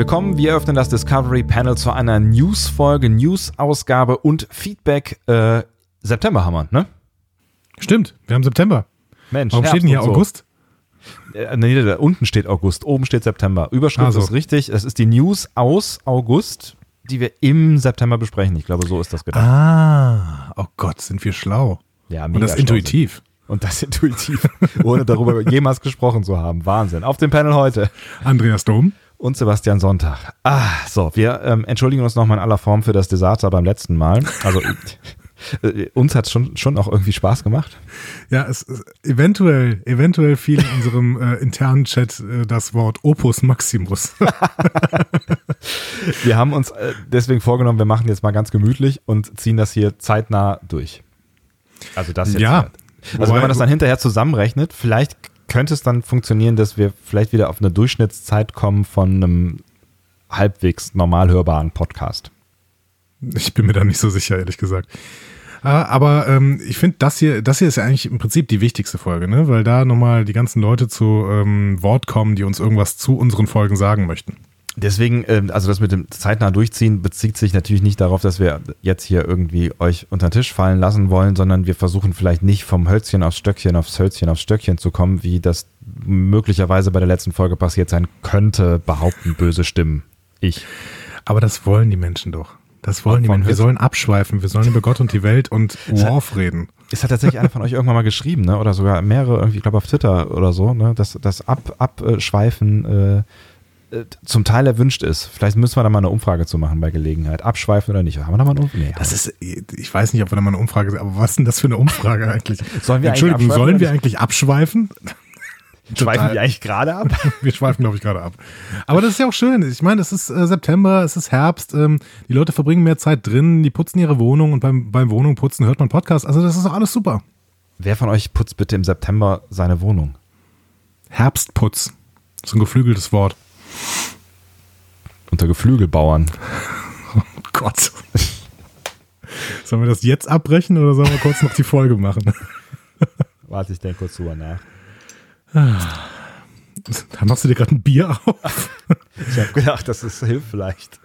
Willkommen. Wir öffnen das Discovery Panel zu einer News-Folge, News-Ausgabe und Feedback. Äh, September haben wir, ne? Stimmt, wir haben September. Mensch, Warum Herbst steht denn hier und so. August? Äh, nee, da unten steht August, oben steht September. Überschrift Ah, so. ist richtig. Es ist die News aus August, die wir im September besprechen. Ich glaube, so ist das gedacht. Ah, oh Gott, sind wir schlau. Ja, Und das intuitiv. Und das intuitiv, ohne darüber jemals gesprochen zu haben. Wahnsinn. Auf dem Panel heute. Andreas Dom. Und Sebastian Sonntag. Ah, so, wir ähm, entschuldigen uns nochmal in aller Form für das Desaster beim letzten Mal. Also uns hat es schon, schon auch irgendwie Spaß gemacht. Ja, es, es eventuell, eventuell fiel in unserem äh, internen Chat äh, das Wort Opus Maximus. Wir haben uns äh, deswegen vorgenommen, wir machen jetzt mal ganz gemütlich und ziehen das hier zeitnah durch. Also das jetzt. Ja. hier. Also wenn Wobei- man das dann hinterher zusammenrechnet, vielleicht könnte es dann funktionieren, dass wir vielleicht wieder auf eine Durchschnittszeit kommen von einem halbwegs normal hörbaren Podcast. Ich bin mir da nicht so sicher, ehrlich gesagt. Ah, Aber ähm, ich finde, das hier, das hier ist ja eigentlich im Prinzip die wichtigste Folge, ne? Weil da nochmal die ganzen Leute zu ähm, Wort kommen, die uns irgendwas zu unseren Folgen sagen möchten. Deswegen, ähm, also das mit dem zeitnah durchziehen bezieht sich natürlich nicht darauf, dass wir jetzt hier irgendwie euch unter den Tisch fallen lassen wollen, sondern wir versuchen vielleicht nicht vom Hölzchen aufs Stöckchen, aufs Hölzchen aufs Stöckchen zu kommen, wie das möglicherweise bei der letzten Folge passiert sein könnte, behaupten böse Stimmen. Ich. Aber das wollen die Menschen doch. Das wollen die Menschen. Wir sollen abschweifen. Wir sollen über Gott und die Welt und Worf reden. Es hat tatsächlich einer von euch irgendwann mal geschrieben, ne? oder sogar mehrere, irgendwie, ich glaube auf Twitter oder so, ne? dass das Ab Abschweifen äh, zum Teil erwünscht ist. Vielleicht müssen wir da mal eine Umfrage zu machen bei Gelegenheit. Abschweifen oder nicht? Haben wir da mal eine Umfrage? Nee, Das ist, ich weiß nicht, ob wir da mal eine Umfrage, aber was ist denn das für eine Umfrage eigentlich? Sollen wir eigentlich Entschuldigung, abschweifen sollen wir eigentlich abschweifen? Schweifen wir eigentlich gerade ab? Wir schweifen, glaube ich, gerade ab. Aber das ist ja auch schön. Ich meine, es ist äh, September, es ist Herbst, ähm, die Leute verbringen mehr Zeit drin, die putzen ihre Wohnung und beim, beim Wohnungputzen hört man Podcast. Also das ist doch alles super. Wer von euch putzt bitte im September seine Wohnung? Herbstputz. So ein geflügeltes Wort. Unter Geflügelbauern. Oh Gott. Sollen wir das jetzt abbrechen oder sollen wir kurz noch die Folge machen? Warte, ich denke kurz drüber nach. Da machst du dir gerade ein Bier auf. Ich habe gedacht, das ist, hilft vielleicht.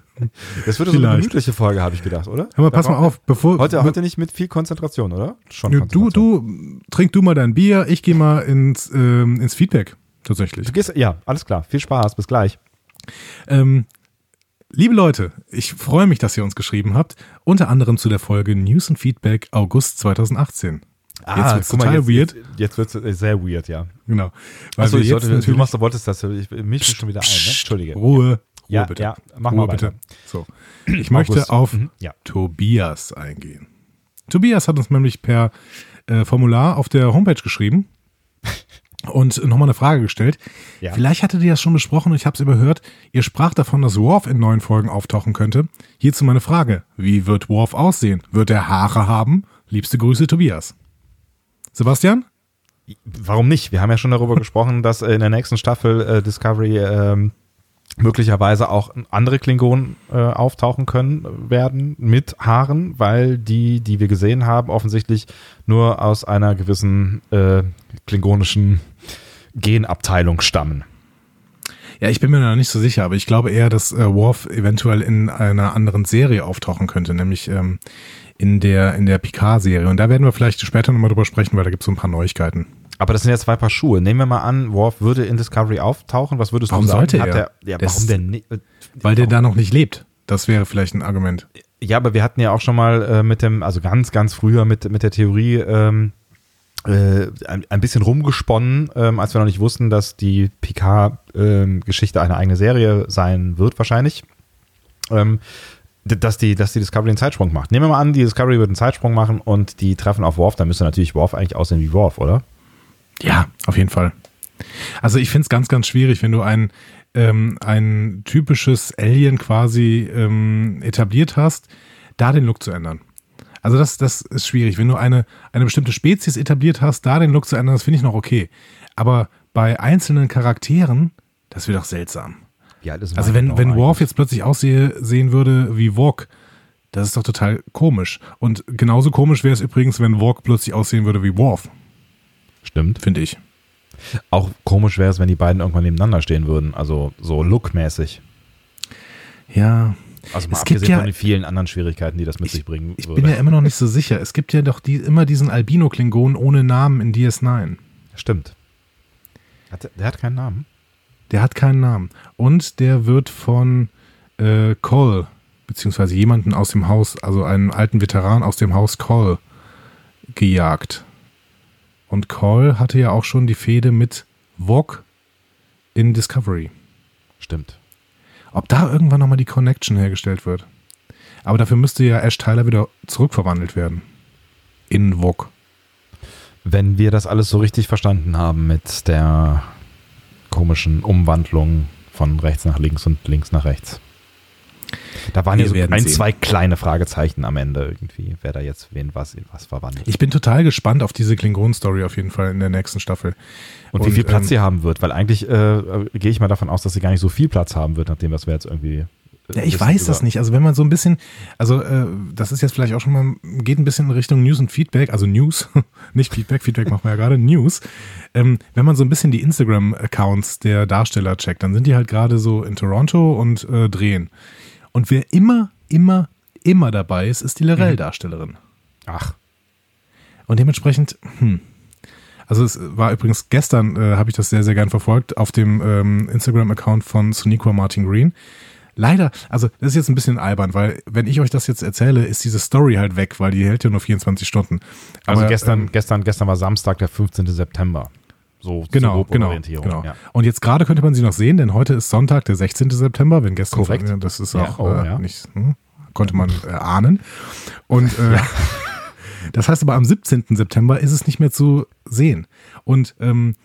Das wird so eine gemütliche Folge, habe ich gedacht, oder? Hör mal, pass mal auf, bevor Heute, heute nicht mit viel Konzentration, oder? Schon du, Konzentration. du, trink du mal dein Bier, ich gehe mal ins, ähm, ins Feedback, tatsächlich. Du gehst, ja, alles klar. Viel Spaß, bis gleich. Ähm, liebe Leute, ich freue mich, dass ihr uns geschrieben habt, unter anderem zu der Folge News und Feedback August 2018. jetzt wird's total Ah, jetzt, weird. Jetzt, jetzt wird es sehr weird, ja. Genau. Weil Achso, ich jetzt sollte, du machst, du wolltest das, ich mische mich schon wieder ein, ne? Entschuldige. Ruhe, Ruhe Ja, bitte. ja, mach Ruhe mal bitte. So. Ich möchte August. auf Mhm, ja. Tobias eingehen. Tobias hat uns nämlich per äh, Formular auf der Homepage geschrieben und nochmal eine Frage gestellt. Ja. Vielleicht hattet ihr das schon besprochen und ich habe es überhört. Ihr sprach davon, dass Worf in neuen Folgen auftauchen könnte. Hierzu meine Frage. Wie wird Worf aussehen? Wird er Haare haben? Liebste Grüße, Tobias. Sebastian? Warum nicht? Wir haben ja schon darüber gesprochen, dass in der nächsten Staffel äh, Discovery ähm, möglicherweise auch andere Klingonen äh, auftauchen können werden mit Haaren, weil die, die wir gesehen haben, offensichtlich nur aus einer gewissen äh, klingonischen Genabteilung stammen. Ja, ich bin mir noch nicht so sicher, aber ich glaube eher, dass äh, Worf eventuell in einer anderen Serie auftauchen könnte, nämlich ähm, in der, in der Picard-Serie. Und da werden wir vielleicht später nochmal drüber sprechen, weil da gibt es so ein paar Neuigkeiten. Aber das sind ja zwei Paar Schuhe. Nehmen wir mal an, Worf würde in Discovery auftauchen. Was würdest Warum du sagen? sollte er? Der, ja, warum denn nicht? Weil der da noch nicht lebt. Das wäre vielleicht ein Argument. Ja, aber wir hatten ja auch schon mal äh, mit dem, also ganz, ganz früher mit, mit der Theorie ähm, äh, ein, ein bisschen rumgesponnen, ähm, als wir noch nicht wussten, dass die Picard-Geschichte eine eigene Serie sein wird, wahrscheinlich. Ähm, dass die, dass die Discovery einen Zeitsprung macht. Nehmen wir mal an, die Discovery wird einen Zeitsprung machen und die treffen auf Worf, dann müsste natürlich Worf eigentlich aussehen wie Worf, oder? Ja, auf jeden Fall. Also ich finde es ganz, ganz schwierig, wenn du ein, ähm, ein typisches Alien quasi ähm, etabliert hast, da den Look zu ändern. Also das, das ist schwierig. Wenn du eine, eine bestimmte Spezies etabliert hast, da den Look zu ändern, das finde ich noch okay. Aber bei einzelnen Charakteren, das wird doch seltsam. Alt ist Also wenn, wenn Worf jetzt plötzlich aussehen sehen würde wie Walk, das ist doch total komisch. Und genauso komisch wäre es übrigens, wenn Walk plötzlich aussehen würde wie Worf, Stimmt. finde ich. Auch komisch wäre es, wenn die beiden irgendwann nebeneinander stehen würden, also so lookmäßig. Ja. Also mal Es gibt abgesehen ja- von den vielen anderen Schwierigkeiten, die das mit sich bringen Ich bin ja immer noch nicht so sicher. Es gibt ja doch die, immer diesen Albino-Klingon ohne Namen in DS9. Stimmt. Hat, der- der hat keinen Namen. Der hat keinen Namen. Und der wird von äh, Cole, beziehungsweise jemanden aus dem Haus, also einen alten Veteran aus dem Haus Cole, gejagt. Und Cole hatte ja auch schon die Fehde mit Vogue in Discovery. Stimmt. Ob da irgendwann nochmal die Connection hergestellt wird. Aber dafür müsste ja Ash Tyler wieder zurückverwandelt werden. In Vogue. Wenn wir das alles so richtig verstanden haben mit der komischen Umwandlung von rechts nach links und links nach rechts. Da waren Wir ja so ein, sehen. zwei kleine Fragezeichen am Ende irgendwie, wer da jetzt wen was in was verwandelt. Ich bin total gespannt auf diese Klingon-Story auf jeden Fall in der nächsten Staffel. Und, wie viel Platz ähm, sie haben wird, weil eigentlich äh, gehe ich mal davon aus, dass sie gar nicht so viel Platz haben wird, nachdem was wir jetzt irgendwie. äh, Ja, ich weiß das nicht. Also wenn man so ein bisschen, also äh, das ist jetzt vielleicht auch schon mal, geht ein bisschen in Richtung News und Feedback, also News, nicht Feedback, Feedback machen wir ja gerade, News. Ähm, wenn man so ein bisschen die Instagram-Accounts der Darsteller checkt, dann sind die halt gerade so in Toronto und äh, drehen. Und wer immer, immer, immer dabei ist, ist die Lorel-Darstellerin. Ach, Und dementsprechend, hm. Also es war übrigens gestern, äh, habe ich das sehr, sehr gern verfolgt, auf dem ähm, Instagram-Account von Suniqua Martin Green. Leider, also das ist jetzt ein bisschen albern, weil wenn ich euch das jetzt erzähle, ist diese Story halt weg, weil die hält ja nur 24 Stunden. also Aber, gestern, ähm, gestern, gestern war Samstag, der 15. September. So Genau, groben genau, genau. Ja. Und jetzt gerade könnte man sie noch sehen, denn heute ist Sonntag, der 16. September, wenn gestern, Korrekt. ja, das ist Ja, auch oh, äh, ja. nicht, hm, konnte man äh, ahnen. Und äh, das heißt aber am 17. September ist es nicht mehr zu sehen. Und ähm,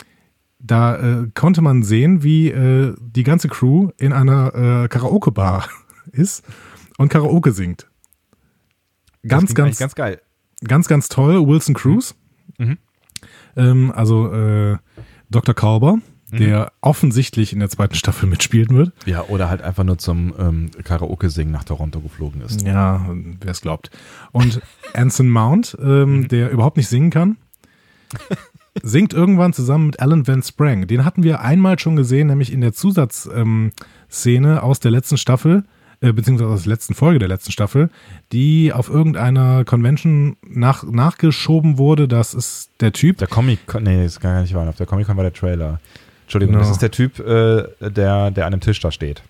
da äh, konnte man sehen, wie äh, die ganze Crew in einer Karaoke-Bar ist und Karaoke singt. Ganz, ganz, ganz geil. ganz, ganz toll. Wilson Cruz. Mhm. Ähm, also äh, Dr. Kalber, Mhm. der offensichtlich in der zweiten Staffel mitspielen wird. Ja, oder halt einfach nur zum ähm, Karaoke-Singen nach Toronto geflogen ist. Ja, wer es glaubt. Und Anson Mount, Mhm. ähm, der überhaupt nicht singen kann, singt irgendwann zusammen mit Alan Van Sprang. Den hatten wir einmal schon gesehen, nämlich in der Zusatzszene ähm, aus der letzten Staffel, äh, beziehungsweise aus der letzten Folge der letzten Staffel, die auf irgendeiner Convention nach, nachgeschoben wurde. Das ist der Typ. Der Comic, nee, das kann gar nicht wahr. Auf der Comic-Con war der Trailer. Entschuldigung, Genau. das ist der Typ, äh, der, der an dem Tisch da steht.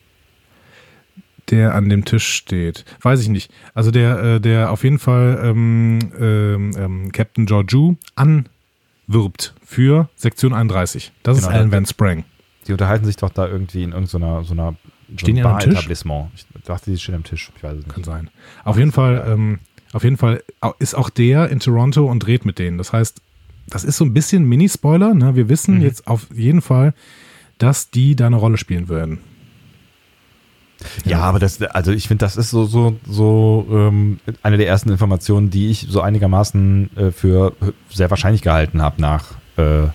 der an dem Tisch steht. Weiß ich nicht. Also der, äh, der auf jeden Fall ähm, ähm, ähm, Captain Georgiou anwirbt für Sektion 31. Das Genau, ist Alan Van Sprang. Die unterhalten sich doch da irgendwie in irgendeiner so einer so Stehen die einem an einem Tisch? Bar-Etablissement. Ich dachte, die stehen am Tisch. Ich weiß es Kann nicht. sein. Auf jeden Fall, ähm, auf jeden Fall ist auch der in Toronto und dreht mit denen. Das heißt, das ist so ein bisschen Mini-Spoiler. Ne? Wir wissen Mhm. jetzt auf jeden Fall, dass die da eine Rolle spielen werden. Ja, aber das, also ich finde, das ist so, so, so ähm, eine der ersten Informationen, die ich so einigermaßen äh, für sehr wahrscheinlich gehalten habe nach, äh,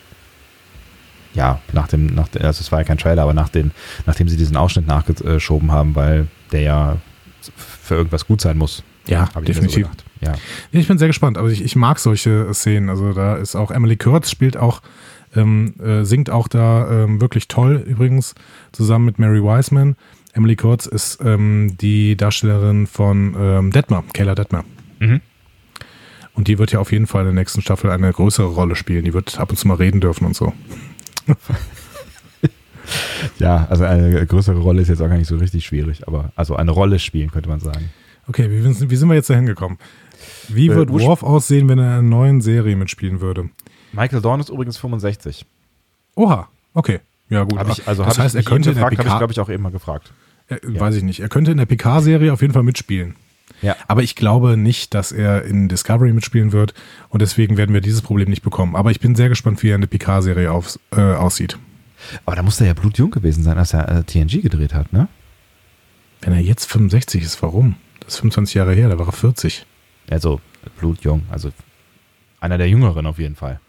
ja, nach dem, nach also es war ja kein Trailer, aber nach den, nachdem sie diesen Ausschnitt nachgeschoben haben, weil der ja für irgendwas gut sein muss. Ja, definitiv. So ja. Ich bin sehr gespannt. Also ich, ich mag solche Szenen. Also da ist auch Emily Kurtz spielt auch, ähm, äh, singt auch da ähm, wirklich toll übrigens zusammen mit Mary Wiseman. Emily Kurtz ist ähm, die Darstellerin von ähm, Detmer, Kayla Detmer. Mhm. Und die wird ja auf jeden Fall in der nächsten Staffel eine größere Rolle spielen. Die wird ab und zu mal reden dürfen und so. Ja, also eine größere Rolle ist jetzt auch gar nicht so richtig schwierig, aber also eine Rolle spielen, könnte man sagen. Okay, wie, sind- wie sind wir jetzt da hingekommen? Wie Äh, wird Worf aussehen, wenn er in einer neuen Serie mitspielen würde? Michael Dorn ist übrigens 65. Oha, okay. Ja, gut. Hab ich, also das heißt, ich er könnte in der gefragt, habe ich, PK, glaube ich, auch eben mal gefragt. äh, weiß ich nicht, er könnte in der PK-Serie auf jeden Fall mitspielen. Ja. Aber ich glaube nicht, dass er in Discovery mitspielen wird und deswegen werden wir dieses Problem nicht bekommen. Aber ich bin sehr gespannt, wie er in der PK-Serie äh, aussieht. Aber da muss er ja blutjung gewesen sein, als er äh, TNG gedreht hat, ne? Wenn er jetzt 65 ist, warum? Das ist 25 Jahre her, da war er 40. Also blutjung, also einer der Jüngeren auf jeden Fall.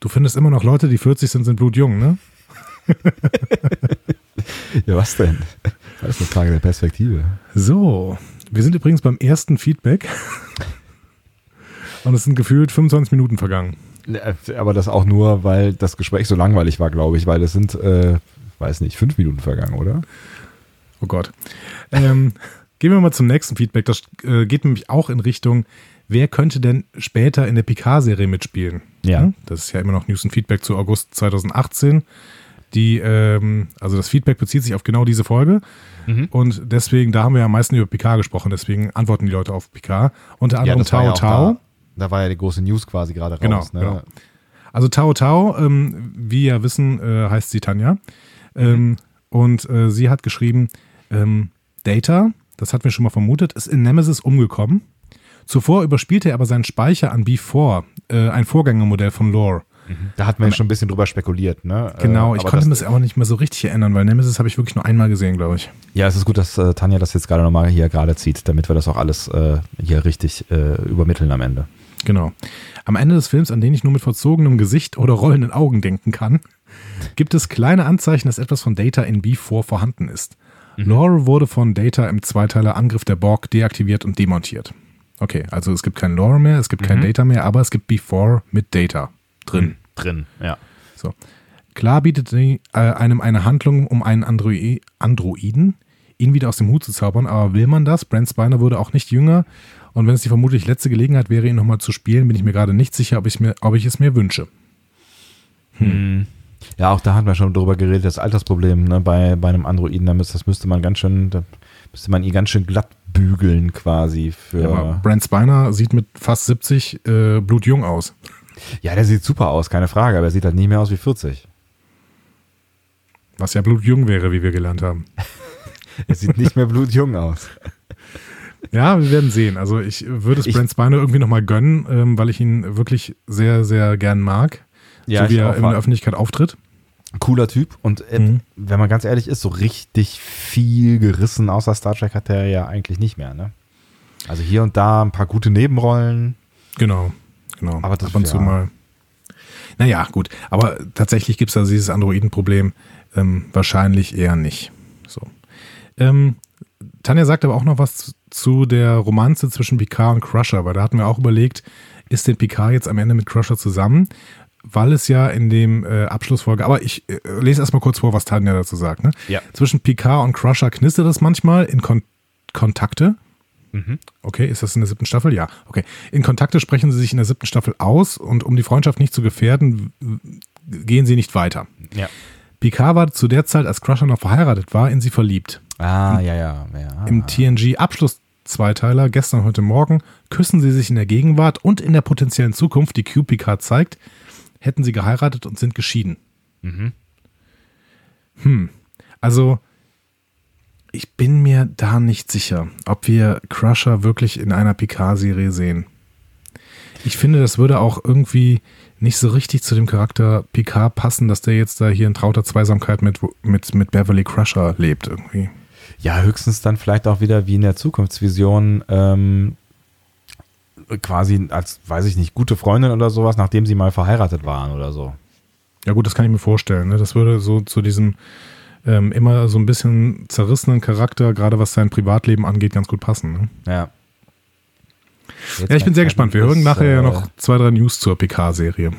Du findest immer noch Leute, die 40 sind, sind blutjung, ne? Ja, was denn? Das ist eine Frage der Perspektive. So, wir sind übrigens beim ersten Feedback. Und es sind gefühlt 25 Minuten vergangen. Ne, Aber das auch nur, weil das Gespräch so langweilig war, glaube ich, weil es sind, äh, weiß nicht, fünf Minuten vergangen, oder? Oh Gott. Ähm, gehen wir mal zum nächsten Feedback. Das äh, geht nämlich auch in Richtung, wer könnte denn später in der Picard-Serie mitspielen? Ja. Hm? Das ist ja immer noch News und Feedback zu August 2018. Die, ähm, also das Feedback bezieht sich auf genau diese Folge. Mhm. Und deswegen, da haben wir ja am meisten über Picard gesprochen, deswegen antworten die Leute auf Picard. Unter anderem war Tao ja Tao. Da, da war ja die große News quasi gerade Genau, raus. Ne? genau. Also Tao Tao, ähm, wie ja wissen, äh, heißt sie Tanja. Ähm, und äh, sie hat geschrieben, ähm, Data, das hatten wir schon mal vermutet, ist in Nemesis umgekommen. Zuvor überspielte er aber seinen Speicher an B4, äh, ein Vorgängermodell von Lore. Da hatten wir schon ein bisschen drüber spekuliert. Ne? Genau, Äh, ich konnte das, mir das aber nicht mehr so richtig erinnern, weil Nemesis habe ich wirklich nur einmal gesehen, glaube ich. Ja, es ist gut, dass äh, Tanja das jetzt gerade nochmal hier gerade zieht, damit wir das auch alles äh, hier richtig äh, übermitteln am Ende. Genau. Am Ende des Films, an den ich nur mit verzogenem Gesicht oder rollenden Augen denken kann, gibt es kleine Anzeichen, dass etwas von Data in B4 vorhanden ist. Lore wurde von Data im Zweiteiler Angriff der Borg deaktiviert und demontiert. Okay, also es gibt kein Lore mehr, es gibt kein Data mehr, aber es gibt B4 mit Data drin. Drin, ja. So. Klar bietet sie äh, einem eine Handlung, um einen Androi Androiden, ihn wieder aus dem Hut zu zaubern, aber will man das? Brent Spiner wurde auch nicht jünger und wenn es die vermutlich letzte Gelegenheit wäre, ihn nochmal zu spielen, bin ich mir gerade nicht sicher, ob ich, mir, ob ich es mir wünsche. Ja, auch da hatten wir schon drüber geredet, das Altersproblem ne, bei, bei einem Androiden, da müsste, das müsste man ganz schön, da müsste man ihn ganz schön glatt bügeln quasi für. Ja, aber Brent Spiner sieht mit fast 70 äh, blutjung aus. Ja, der sieht super aus, keine Frage, aber er sieht halt nie mehr aus wie 40. Was ja blutjung wäre, wie wir gelernt haben. Er sieht nicht mehr blutjung aus. Ja, wir werden sehen. Also ich würde es Ich- Brent Spiner irgendwie nochmal gönnen, ähm, weil ich ihn wirklich sehr, sehr gern mag. Ja, so wie er in der Öffentlichkeit auftritt. Cooler Typ und äh, Mhm. wenn man ganz ehrlich ist, so richtig viel gerissen außer Star Trek hat er ja eigentlich nicht mehr, ne? Also hier und da ein paar gute Nebenrollen. Genau, genau. Aber das- Ab und zu ja. mal. Naja, gut. Aber tatsächlich gibt es da dieses Androidenproblem ähm, wahrscheinlich eher nicht. So. Ähm, Tanja sagt aber auch noch was zu, zu der Romanze zwischen Picard und Crusher, weil da hatten wir auch überlegt, ist denn Picard jetzt am Ende mit Crusher zusammen? Weil es ja in dem äh, Abschlussfolge, aber ich äh, lese erstmal kurz vor, was Tanja dazu sagt. Ne? Ja. Zwischen Picard und Crusher knistert es manchmal in Kon Kontakte. Okay, ist das in der siebten Staffel? Ja, okay. In Kontakte sprechen sie sich in der siebten Staffel aus und um die Freundschaft nicht zu gefährden, gehen sie nicht weiter. Ja. Picard war zu der Zeit, als Crusher noch verheiratet war, in sie verliebt. Ah, ja, ja, ja. Im TNG-Abschluss-Zweiteiler, gestern, heute Morgen, küssen sie sich in der Gegenwart und in der potenziellen Zukunft, die Q Picard zeigt, hätten sie geheiratet und sind geschieden. Hm, also ich bin mir da nicht sicher, ob wir Crusher wirklich in einer Picard-Serie sehen. Ich finde, das würde auch irgendwie nicht so richtig zu dem Charakter Picard passen, dass der jetzt da hier in trauter Zweisamkeit mit, mit, mit Beverly Crusher lebt irgendwie. Ja, höchstens dann vielleicht auch wieder wie in der Zukunftsvision ähm, quasi als, weiß ich nicht, gute Freundin oder sowas, nachdem sie mal verheiratet waren oder so. Ja gut, das kann ich mir vorstellen. Ne? Das würde so zu diesem ähm, immer so ein bisschen zerrissenen Charakter, gerade was sein Privatleben angeht, ganz gut passen. Ne? Ja. Jetzt Ja, ich bin sehr gespannt. Wir hören ist, nachher ja äh, noch zwei, drei News zur PK-Serie.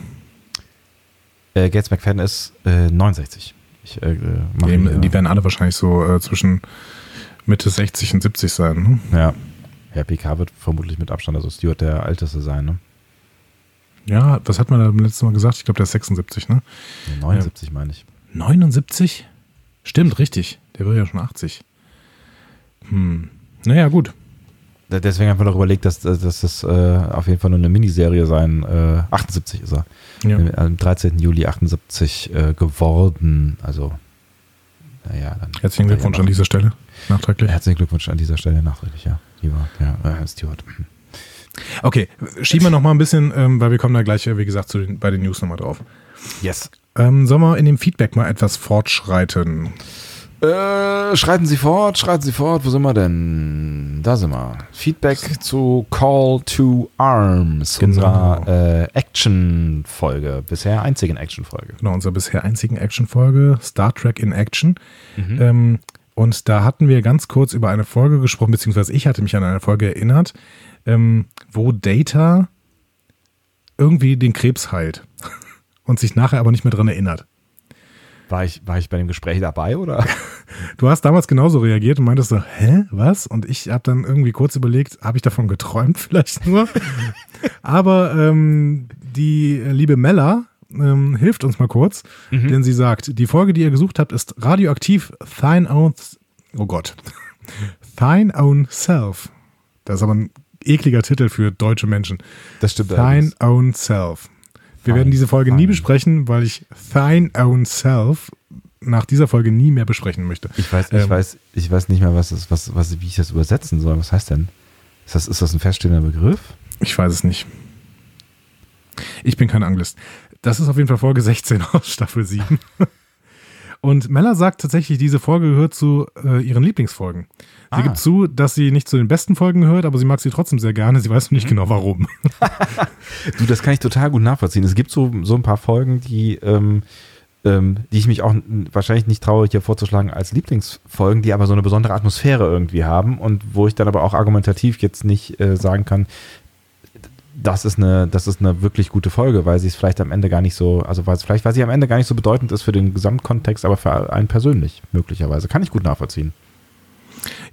Äh, Gates McFadden ist äh, 69. Ich, äh, äh, Die, hier- die werden alle wahrscheinlich so äh, zwischen Mitte 60 und 70 sein. Ne? Ja. Ja, PK wird vermutlich mit Abstand, also Stuart der Älteste sein, ne? Ja, was hat man da beim letzten Mal gesagt? Ich glaube, der ist 76, ne? 79 meine ich. 79? Stimmt, richtig. Der wird ja schon 80. Hm. Naja, gut. Deswegen haben wir doch überlegt, dass, dass das äh, auf jeden Fall nur eine Miniserie sein. Äh, 78 ist er. Ja. Am 13. Juli 78 äh, geworden. Also, naja, dann. Herzlichen Glückwunsch an dieser Stelle. Nachträglich. Herzlichen Glückwunsch an dieser Stelle nachträglich, ja. Lieber, ja, äh, Stuart. Okay, schieben wir noch mal ein bisschen, ähm, weil wir kommen da gleich, äh, wie gesagt, den, bei den News nochmal drauf. Yes. Ähm, sollen wir in dem Feedback mal etwas fortschreiten? Äh, schreiten Sie fort, schreiten Sie fort. Wo sind wir denn? Da sind wir. Feedback zu Call to Arms, Genau. unserer äh, Action-Folge. Bisher einzigen Action-Folge. Genau, unserer bisher einzigen Action-Folge, Star Trek in Action. Ähm, und da hatten wir ganz kurz über eine Folge gesprochen, beziehungsweise ich hatte mich an eine Folge erinnert, ähm, wo Data irgendwie den Krebs heilt und sich nachher aber nicht mehr dran erinnert. War ich, war ich bei dem Gespräch dabei oder? du hast damals genauso reagiert und meintest so, hä, was? Und ich habe dann irgendwie kurz überlegt, habe ich davon geträumt vielleicht nur? Aber ähm, die liebe Mella ähm, hilft uns mal kurz, mhm. denn sie sagt, die Folge, die ihr gesucht habt, ist radioaktiv Thine Own, oh Gott, Thine Own Self. Das ist aber ein ekliger Titel für deutsche Menschen. Das stimmt. Thine Own Self. Wir Fine, werden diese Folge fine. nie besprechen, weil ich Thine Own Self nach dieser Folge nie mehr besprechen möchte. Ich weiß, ähm, ich weiß, ich weiß nicht mehr, was, ist, was, was, wie ich das übersetzen soll. Was heißt denn? Ist das, ist das ein feststehender Begriff? Ich weiß es nicht. Ich bin kein Anglist. Das ist auf jeden Fall Folge 16 aus Staffel 7. Und Mella sagt tatsächlich, diese Folge gehört zu äh, ihren Lieblingsfolgen. Sie ah. gibt zu, dass sie nicht zu den besten Folgen gehört, aber sie mag sie trotzdem sehr gerne. Sie weiß nicht mhm. genau warum. du, das kann ich total gut nachvollziehen. Es gibt so, so ein paar Folgen, die, ähm, ähm, die ich mich auch wahrscheinlich nicht traue, hier vorzuschlagen als Lieblingsfolgen, die aber so eine besondere Atmosphäre irgendwie haben und wo ich dann aber auch argumentativ jetzt nicht äh, sagen kann, das ist eine, das ist eine wirklich gute Folge, weil sie es vielleicht am Ende gar nicht so, also weil es vielleicht, weil sie am Ende gar nicht so bedeutend ist für den Gesamtkontext, aber für einen persönlich möglicherweise. Kann ich gut nachvollziehen.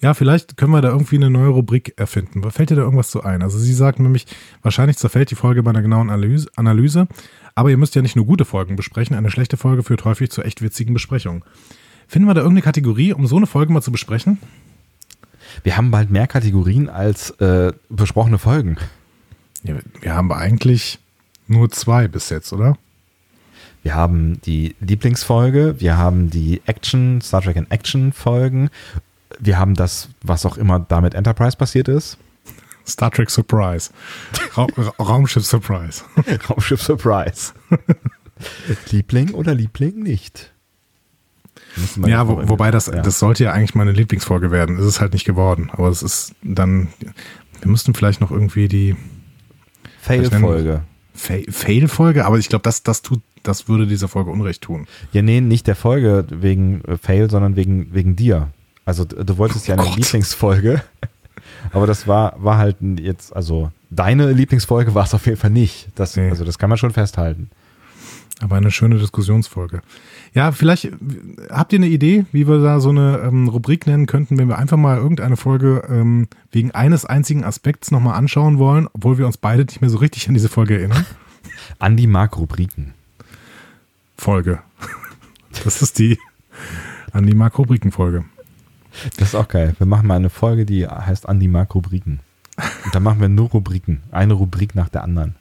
Ja, vielleicht können wir da irgendwie eine neue Rubrik erfinden. Fällt dir da irgendwas zu ein? Also sie sagt nämlich, wahrscheinlich zerfällt die Folge bei einer genauen Analyse, aber ihr müsst ja nicht nur gute Folgen besprechen. Eine schlechte Folge führt häufig zu echt witzigen Besprechungen. Finden wir da irgendeine Kategorie, um so eine Folge mal zu besprechen? Wir haben bald mehr Kategorien als äh, besprochene Folgen. Wir haben eigentlich nur zwei bis jetzt, oder? Wir haben die Lieblingsfolge, wir haben die Action, Star Trek in Action Folgen, wir haben das, was auch immer damit Enterprise passiert ist. Star Trek Surprise. Ra Raumschiff Surprise. Raumschiff Surprise. Liebling oder Liebling nicht? Ja, wo, wobei das, ja. das sollte ja eigentlich meine Lieblingsfolge werden. Ist es halt nicht geworden. Aber es ist dann, wir müssten vielleicht noch irgendwie die, Fail-Folge. Fail-Folge, aber ich glaube, das, das tut, das würde dieser Folge Unrecht tun. Ja, nee, nicht der Folge wegen äh, Fail, sondern wegen, wegen dir. Also du wolltest oh ja eine Gott. Lieblingsfolge, aber das war, war halt jetzt, also deine Lieblingsfolge war es auf jeden Fall nicht. Das, nee. Also das kann man schon festhalten. Aber eine schöne Diskussionsfolge. Ja, vielleicht habt ihr eine Idee, wie wir da so eine ähm, Rubrik nennen könnten, wenn wir einfach mal irgendeine Folge ähm, wegen eines einzigen Aspekts nochmal anschauen wollen, obwohl wir uns beide nicht mehr so richtig an diese Folge erinnern? Andi mag Rubriken. Folge. Das ist die Andi mag Rubriken-Folge. Das ist auch geil. Wir machen mal eine Folge, die heißt Andi mag Rubriken. Und dann machen wir nur Rubriken. Eine Rubrik nach der anderen.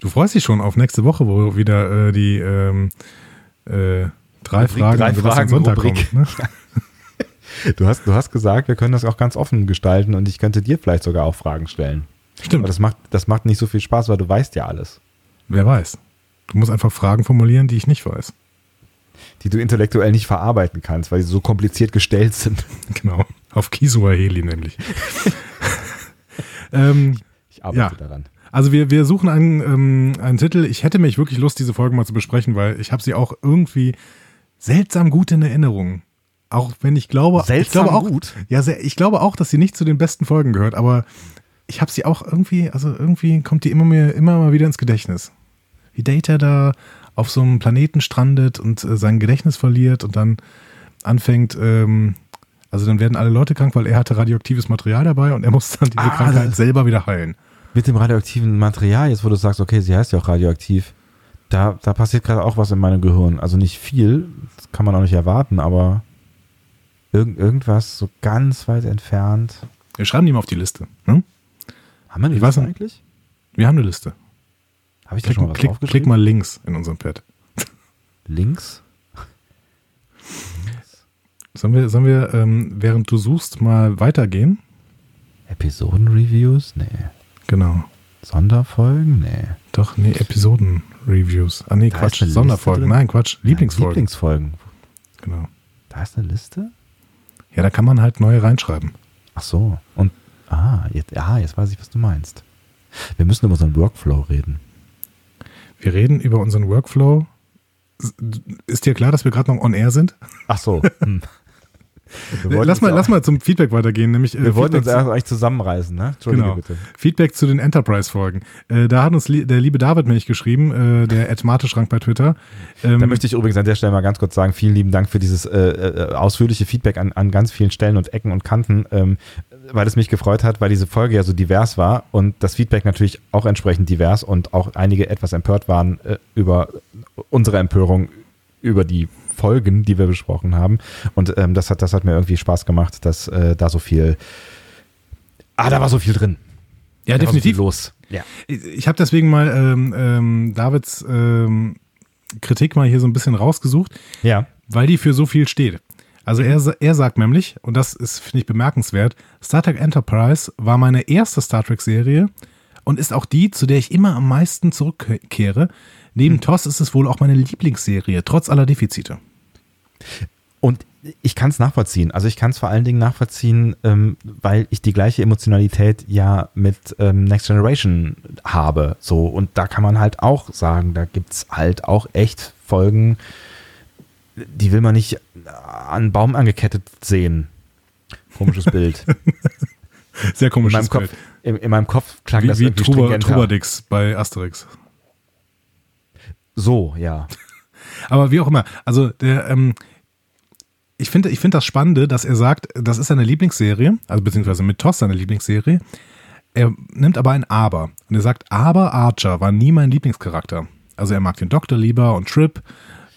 Du freust dich schon auf nächste Woche, wo wieder äh, die ähm, äh, drei Rubrik, Fragen drei Fragen Sonntag Rubrik. kommt. Ne? Du hast, du hast gesagt, wir können das auch ganz offen gestalten und ich könnte dir vielleicht sogar auch Fragen stellen. Stimmt. Aber das macht, das macht nicht so viel Spaß, weil du weißt ja alles. Wer weiß. Du musst einfach Fragen formulieren, die ich nicht weiß. Die du intellektuell nicht verarbeiten kannst, weil sie so kompliziert gestellt sind. Genau. Auf Kisuaheli nämlich. ähm, ich arbeite ja. daran. Also wir, wir suchen einen, ähm, einen Titel. Ich hätte mich wirklich Lust, diese Folge mal zu besprechen, weil ich habe sie auch irgendwie seltsam gut in Erinnerung. Auch wenn ich glaube, seltsam ich glaube auch, gut. Ja, sehr, ich glaube auch, dass sie nicht zu den besten Folgen gehört, aber ich habe sie auch irgendwie, also irgendwie kommt die immer mehr, immer mal wieder ins Gedächtnis. Wie Data da auf so einem Planeten strandet und äh, sein Gedächtnis verliert und dann anfängt, ähm, also dann werden alle Leute krank, weil er hatte radioaktives Material dabei und er muss dann diese ah, Krankheit selber wieder heilen mit dem radioaktiven Material, jetzt wo du sagst, okay, sie heißt ja auch radioaktiv, da, da passiert gerade auch was in meinem Gehirn. Also nicht viel, das kann man auch nicht erwarten, aber irgend, irgendwas so ganz weit entfernt. Wir schreiben die mal auf die Liste. Hm? Haben wir die Liste eigentlich? Wir haben eine Liste. Habe ich da schon mal was klick, klick mal links in unserem Pad. Links? Sollen wir, sollen wir ähm, während du suchst, mal weitergehen? Episoden-Reviews? Nee. Genau. Sonderfolgen? Nee. Doch, nee, Episoden-Reviews. Ah, nee, da Quatsch. Sonderfolgen. Nein, Quatsch. Lieblingsfolgen. Lieblingsfolgen. Genau. Da ist eine Liste? Ja, da kann man halt neue reinschreiben. Ach so. Und, ah, jetzt, ah, jetzt weiß ich, was du meinst. Wir müssen über unseren Workflow reden. Wir reden über unseren Workflow. Ist dir klar, dass wir gerade noch on air sind? Ach so. Hm. Lass mal, lass mal zum Feedback weitergehen. Nämlich, wir äh, wollten Feedback uns eigentlich zusammenreißen, ne? Entschuldige genau. bitte. Feedback zu den Enterprise-Folgen. Äh, da hat uns li der liebe David nämlich geschrieben, äh, der Ed Mate-Schrank bei Twitter. Ähm, da möchte ich übrigens an der Stelle mal ganz kurz sagen, vielen lieben Dank für dieses äh, äh, ausführliche Feedback an, an ganz vielen Stellen und Ecken und Kanten, ähm, weil es mich gefreut hat, weil diese Folge ja so divers war und das Feedback natürlich auch entsprechend divers und auch einige etwas empört waren äh, über unsere Empörung über die Folgen, die wir besprochen haben. Und ähm, das, hat, das hat mir irgendwie Spaß gemacht, dass äh, da so viel. Ah, da war so viel drin. Ja, da definitiv. So los. Ja. Ich habe deswegen mal ähm, ähm, Davids ähm, Kritik mal hier so ein bisschen rausgesucht, ja. weil die für so viel steht. Also er, er sagt nämlich, und das ist, finde ich, bemerkenswert, Star Trek Enterprise war meine erste Star Trek-Serie und ist auch die, zu der ich immer am meisten zurückkehre. Neben hm. TOS ist es wohl auch meine Lieblingsserie, trotz aller Defizite. Und ich kann es nachvollziehen. Also ich kann es vor allen Dingen nachvollziehen, ähm, weil ich die gleiche Emotionalität ja mit ähm, Next Generation habe. So, und da kann man halt auch sagen, da gibt es halt auch echt Folgen, die will man nicht an einen Baum angekettet sehen. Komisches Bild. Sehr komisches in Bild. Kopf, in, in, meinem Kopf klang wie, das wie Truber, Trubadix bei Asterix. So, ja. Aber wie auch immer, also der, ähm, ich finde ich finde das Spannende, dass er sagt, das ist seine Lieblingsserie, also beziehungsweise mit Toss seine Lieblingsserie. Er nimmt aber ein Aber. Und er sagt, aber Archer war nie mein Lieblingscharakter. Also er mag den Doktor lieber und Trip.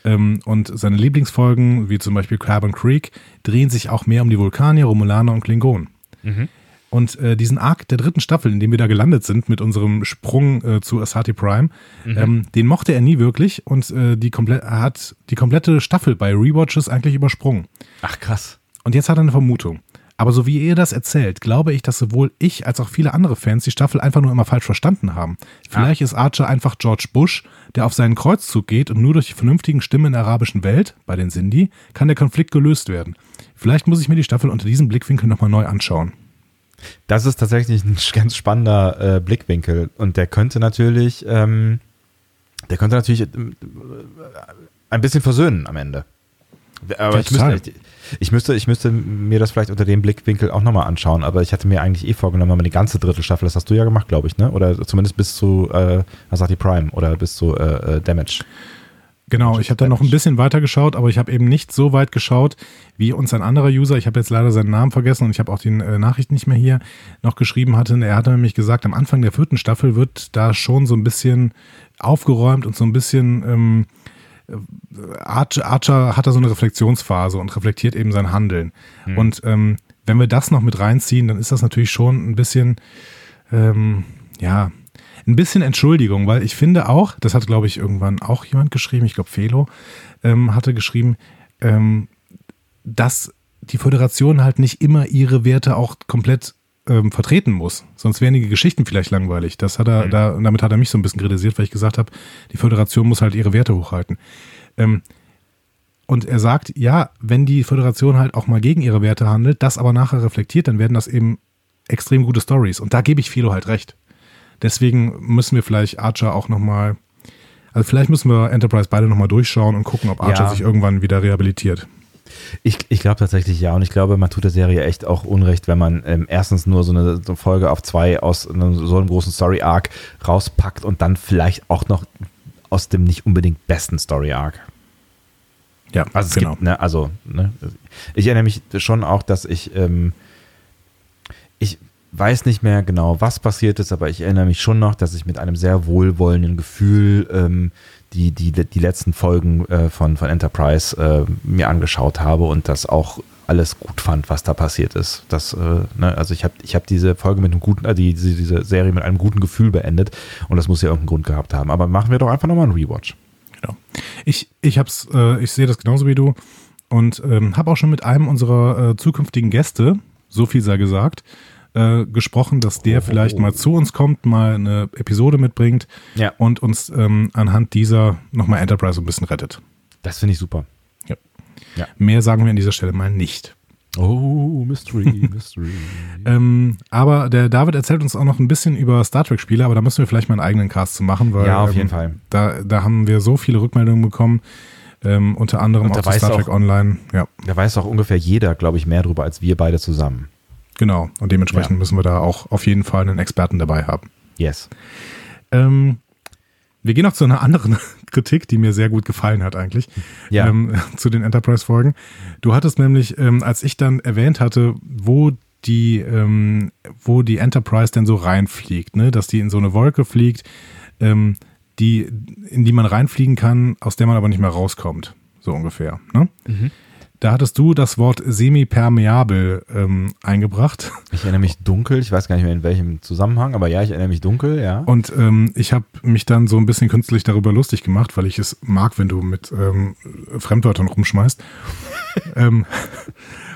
Ähm, und seine Lieblingsfolgen, wie zum Beispiel Carbon Creek, drehen sich auch mehr um die Vulkanier, Romulaner und Klingonen. Mhm. Und äh, diesen Arc der dritten Staffel, in dem wir da gelandet sind mit unserem Sprung äh, zu Asati Prime, mhm. ähm, den mochte er nie wirklich und äh, die komplett, er hat die komplette Staffel bei Rewatches eigentlich übersprungen. Ach krass. Und jetzt hat er eine Vermutung. Aber so wie ihr das erzählt, glaube ich, dass sowohl ich als auch viele andere Fans die Staffel einfach nur immer falsch verstanden haben. Vielleicht ah. ist Archer einfach George Bush, der auf seinen Kreuzzug geht und nur durch die vernünftigen Stimmen in der arabischen Welt, bei den Sindhi, kann der Konflikt gelöst werden. Vielleicht muss ich mir die Staffel unter diesem Blickwinkel nochmal neu anschauen. Das ist tatsächlich ein ganz spannender äh, Blickwinkel und der könnte natürlich, ähm, der könnte natürlich äh, ein bisschen versöhnen am Ende. Aber ich müsste, ich, müsste, ich müsste mir das vielleicht unter dem Blickwinkel auch nochmal anschauen, aber ich hatte mir eigentlich eh vorgenommen, die ganze dritte Staffel, das hast du ja gemacht, glaube ich, ne? Oder zumindest bis zu äh, Asati Prime oder bis zu äh, äh Damage. Genau, ich habe da noch ein bisschen weiter geschaut, aber ich habe eben nicht so weit geschaut, wie uns ein anderer User, ich habe jetzt leider seinen Namen vergessen und ich habe auch die äh, Nachricht nicht mehr hier, noch geschrieben hatte. Er hatte nämlich gesagt, am Anfang der vierten Staffel wird da schon so ein bisschen aufgeräumt und so ein bisschen ähm, äh, Archer, Archer hat da so eine Reflexionsphase und reflektiert eben sein Handeln. Mhm. Und ähm, wenn wir das noch mit reinziehen, dann ist das natürlich schon ein bisschen, ähm, ja, ein bisschen Entschuldigung, weil ich finde auch, das hat glaube ich irgendwann auch jemand geschrieben, ich glaube Felo ähm, hatte geschrieben, ähm, dass die Föderation halt nicht immer ihre Werte auch komplett ähm, vertreten muss. Sonst wären die Geschichten vielleicht langweilig. Das hat er, mhm. da, damit hat er mich so ein bisschen kritisiert, weil ich gesagt habe, die Föderation muss halt ihre Werte hochhalten. Ähm, und er sagt, ja, wenn die Föderation halt auch mal gegen ihre Werte handelt, das aber nachher reflektiert, dann werden das eben extrem gute Stories. Und da gebe ich Philo halt recht. Deswegen müssen wir vielleicht Archer auch nochmal, also vielleicht müssen wir Enterprise beide nochmal durchschauen und gucken, ob Archer ja. sich irgendwann wieder rehabilitiert. Ich, ich glaube tatsächlich ja. Und ich glaube, man tut der Serie echt auch Unrecht, wenn man ähm, erstens nur so eine, so eine, Folge auf zwei aus einem, so einem großen Story-Arc rauspackt und dann vielleicht auch noch aus dem nicht unbedingt besten Story-Arc. Ja, also es genau. Gibt, ne, also, ne, ich erinnere mich schon auch, dass ich, ähm, ich weiß nicht mehr genau, was passiert ist, aber ich erinnere mich schon noch, dass ich mit einem sehr wohlwollenden Gefühl ähm, die, die, die letzten Folgen äh, von, von Enterprise äh, mir angeschaut habe und das auch alles gut fand, was da passiert ist. Das, äh, ne, also ich habe ich hab diese Folge mit einem guten, äh, die, diese Serie mit einem guten Gefühl beendet und das muss ja irgendeinen Grund gehabt haben. Aber machen wir doch einfach nochmal einen Rewatch. Genau. Ich, ich äh, ich sehe das genauso wie du und ähm, habe auch schon mit einem unserer äh, zukünftigen Gäste, so viel sei gesagt, äh, gesprochen, dass der oh, vielleicht mal zu uns kommt, mal eine Episode mitbringt ja. und uns ähm, anhand dieser nochmal Enterprise ein bisschen rettet. Das finde ich super. Ja. ja. Mehr sagen wir an dieser Stelle mal nicht. Oh, Mystery, Mystery. ähm, aber der David erzählt uns auch noch ein bisschen über Star Trek-Spiele, aber da müssen wir vielleicht mal einen eigenen Cast zu machen, weil ja, auf jeden ähm, Fall. Da, da haben wir so viele Rückmeldungen bekommen Ähm, unter anderem auch Star Trek auch- Online. Ja, Da weiß auch ungefähr jeder, glaube ich, mehr drüber als wir beide zusammen. Genau. Und dementsprechend Ja. müssen wir da auch auf jeden Fall einen Experten dabei haben. Yes. Ähm, wir gehen noch zu einer anderen Kritik, die mir sehr gut gefallen hat eigentlich, Ja. ähm, zu den Enterprise-Folgen. Du hattest nämlich, ähm, als ich dann erwähnt hatte, wo die, ähm, wo die Enterprise denn so reinfliegt, ne? dass die in so eine Wolke fliegt, ähm, die, in die man reinfliegen kann, aus der man aber nicht mehr rauskommt, so ungefähr. Ne? Da hattest du das Wort semipermeabel ähm, eingebracht. Ich erinnere mich dunkel, ich weiß gar nicht mehr in welchem Zusammenhang, aber ja, ich erinnere mich dunkel, ja. Und ähm, ich habe mich dann so ein bisschen künstlich darüber lustig gemacht, weil ich es mag, wenn du mit ähm, Fremdwörtern rumschmeißt. ähm,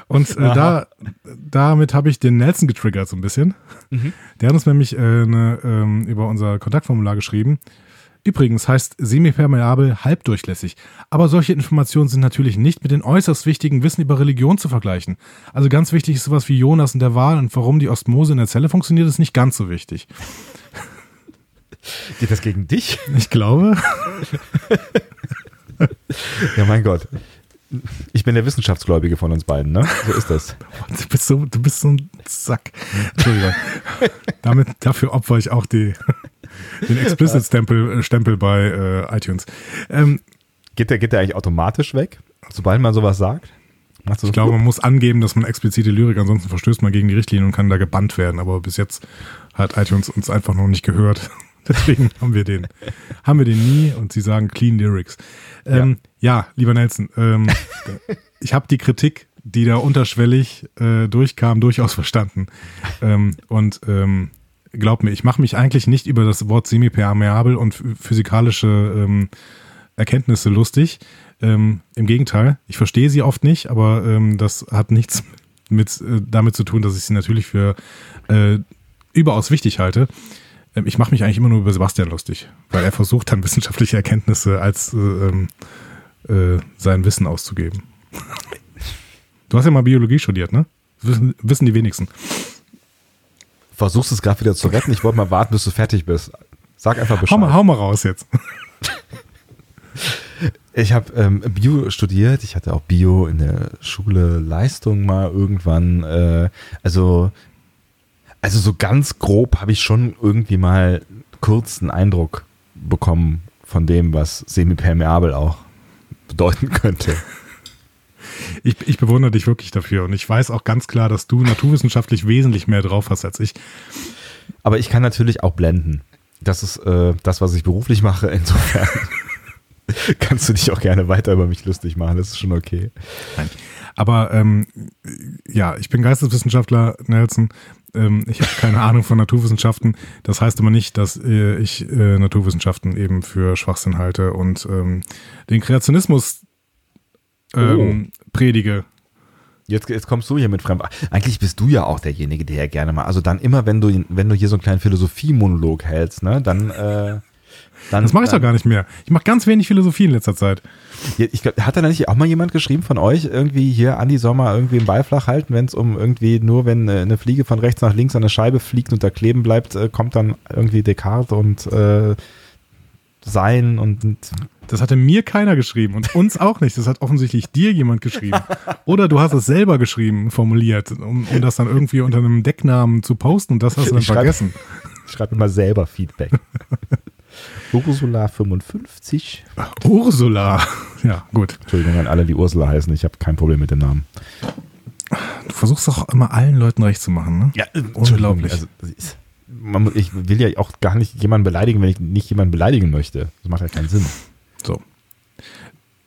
und äh, da, damit habe ich den Nelson getriggert so ein bisschen. Der hat uns nämlich äh, eine, ähm, über unser Kontaktformular geschrieben. Übrigens heißt semipermeabel halbdurchlässig. Aber solche Informationen sind natürlich nicht mit den äußerst wichtigen Wissen über Religion zu vergleichen. Also ganz wichtig ist sowas wie Jonas und der Wal und warum die Osmose in der Zelle funktioniert, ist nicht ganz so wichtig. Geht das gegen dich? Ich glaube. Ja, mein Gott. Ich bin der Wissenschaftsgläubige von uns beiden, ne? So ist das. Du bist so, du bist so ein Sack. Entschuldigung. Damit, dafür opfer ich auch die, den Explicit-Stempel Stempel bei äh, iTunes. Ähm, Geht der, geht der eigentlich automatisch weg, sobald man sowas sagt? So ich glaube, man muss angeben, dass man explizite Lyrik, ansonsten verstößt man gegen die Richtlinien und kann da gebannt werden. Aber bis jetzt hat iTunes uns einfach noch nicht gehört. Deswegen haben wir den, haben wir den nie und sie sagen Clean Lyrics. Ähm, ja. lieber Nelson, ähm, ich habe die Kritik, die da unterschwellig äh, durchkam, durchaus verstanden. Ähm, und ähm, glaub mir, ich mache mich eigentlich nicht über das Wort semipermeabel und ph- physikalische ähm, Erkenntnisse lustig. Ähm, Im Gegenteil, ich verstehe sie oft nicht, aber ähm, das hat nichts mit, äh, damit zu tun, dass ich sie natürlich für äh, überaus wichtig halte. Ähm, ich mache mich eigentlich immer nur über Sebastian lustig, weil er versucht dann wissenschaftliche Erkenntnisse als äh, ähm, äh, sein Wissen auszugeben. Du hast ja mal Biologie studiert, ne? Wissen, wissen die wenigsten. Versuchst es gerade wieder zu retten. Ich wollte mal warten, bis du fertig bist. Sag einfach Bescheid. Hau mal, hau mal raus jetzt. Ich habe ähm, Bio studiert. Ich hatte auch Bio in der Schule Leistung mal irgendwann. Äh, also, also so ganz grob habe ich schon irgendwie mal kurz einen Eindruck bekommen von dem, was semipermeabel auch bedeuten könnte. Ich, ich bewundere dich wirklich dafür und ich weiß auch ganz klar, dass du naturwissenschaftlich wesentlich mehr drauf hast als ich. Aber ich kann natürlich auch blenden. Das ist äh, das, was ich beruflich mache. Insofern kannst du dich auch gerne weiter über mich lustig machen. Das ist schon okay. Nein. Aber ähm, ja, ich bin Geisteswissenschaftler, Nelson. Ähm, ich habe keine Ahnung von Naturwissenschaften. Das heißt aber nicht, dass äh, ich äh, Naturwissenschaften eben für Schwachsinn halte und ähm, den Kreationismus ähm, predige. Jetzt, jetzt kommst du hier mit Fremd. Eigentlich bist du ja auch derjenige, der ja gerne mal. Also dann immer, wenn du, wenn du hier so einen kleinen Philosophie-Monolog hältst, ne, dann. Äh, dann Das mache ich dann, doch gar nicht mehr. Ich mache ganz wenig Philosophie in letzter Zeit. Ich glaub, hat da nicht auch mal jemand geschrieben von euch, irgendwie hier Andi soll mal irgendwie einen Ball flach halten, wenn es um irgendwie nur, wenn äh, eine Fliege von rechts nach links an der Scheibe fliegt und da kleben bleibt, äh, kommt dann irgendwie Descartes und äh, Sein und Das hatte mir keiner geschrieben und uns auch nicht. Das hat offensichtlich dir jemand geschrieben. Oder du hast es selber geschrieben, formuliert, um, um das dann irgendwie unter einem Decknamen zu posten und das hast du dann Ich schreib- vergessen. ich schreibe immer selber Feedback. Ursula 55. Ursula. Ja, gut. Entschuldigung an alle, die Ursula heißen. Ich habe kein Problem mit dem Namen. Du versuchst doch immer allen Leuten recht zu machen, ne? Ja, Unglaublich. Also, man, ich will ja auch gar nicht jemanden beleidigen, wenn ich nicht jemanden beleidigen möchte. Das macht ja keinen Sinn. So.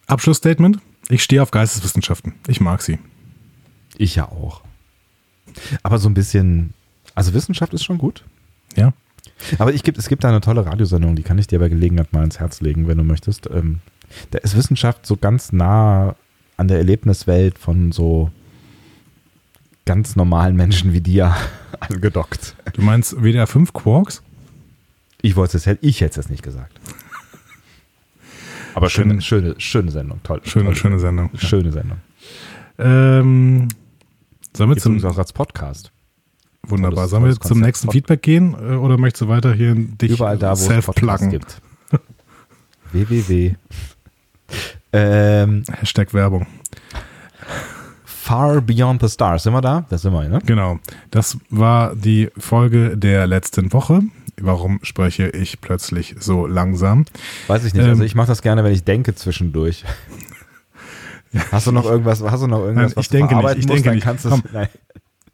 Abschlussstatement. Ich stehe auf Geisteswissenschaften. Ich mag sie. Ich ja auch. Aber so ein bisschen, also Wissenschaft ist schon gut. Ja. Aber ich gibt, es gibt da eine tolle Radiosendung, die kann ich dir bei Gelegenheit mal ins Herz legen, wenn du möchtest. Ähm, da ist Wissenschaft so ganz nah an der Erlebniswelt von so ganz normalen Menschen wie dir angedockt. Du meinst WDR 5 Quarks? Ich wollte es ich hätte es jetzt nicht gesagt. Aber schöne, Schön. schöne, schöne Sendung, toll. Schöne, toll. schöne Sendung. Schöne Sendung. Ähm, sollen wir zum, es auch als Podcast. wunderbar. Sollen wir zum nächsten Feedback gehen äh, oder möchtest du weiter hier dich Überall da, wo es Podcasts self-pluggen? gibt. www. Ähm, Hashtag Werbung. Far Beyond the Stars. Sind wir da? Das sind wir, ne? Genau. Das war die Folge der letzten Woche. Warum spreche ich plötzlich so langsam? Weiß ich nicht. Ähm, also ich mache das gerne, wenn ich denke zwischendurch. Hast du noch irgendwas, hast du noch irgendwas, Nein, was ich denke nicht, ich musst, denke dann nicht. kannst du Komm. Nein.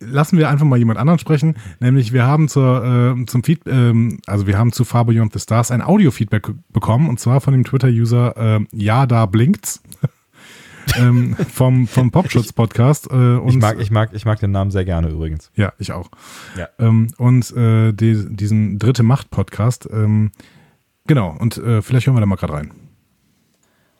Lassen wir einfach mal jemand anderen sprechen. Nämlich wir haben zur, äh, zum Feed, ähm, also wir haben zu Far Beyond the Stars ein Audio-Feedback bekommen und zwar von dem Twitter-User äh, Ja, da blinkt's. Ähm, vom vom Popschutz-Podcast. Äh, und, Ich mag, ich mag, ich mag den Namen sehr gerne übrigens. Ja, ich auch. Ja. Ähm, und äh, die, diesen Dritte Macht-Podcast. Ähm, genau, und äh, vielleicht hören wir da mal gerade rein.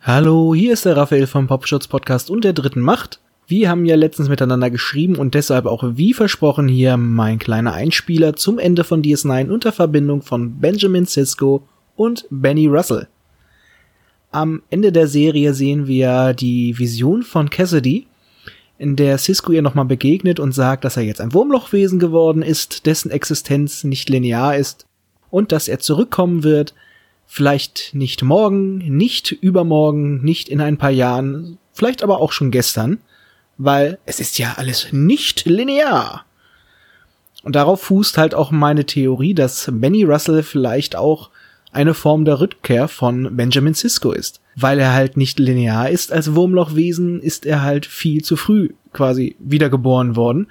Hallo, hier ist der Raphael vom Popschutz Podcast und der dritten Macht. Wir haben ja letztens miteinander geschrieben und deshalb auch wie versprochen hier mein kleiner Einspieler zum Ende von DS9 unter Verbindung von Benjamin Sisko und Benny Russell. Am Ende der Serie sehen wir die Vision von Cassidy, in der Sisko ihr nochmal begegnet und sagt, dass er jetzt ein Wurmlochwesen geworden ist, dessen Existenz nicht linear ist und dass er zurückkommen wird, Vielleicht nicht morgen, nicht übermorgen, nicht in ein paar Jahren, vielleicht aber auch schon gestern, weil es ist ja alles nicht linear. Und darauf fußt halt auch meine Theorie, dass Benny Russell vielleicht auch eine Form der Rückkehr von Benjamin Sisko ist. Weil er halt nicht linear ist als Wurmlochwesen, ist er halt viel zu früh quasi wiedergeboren worden,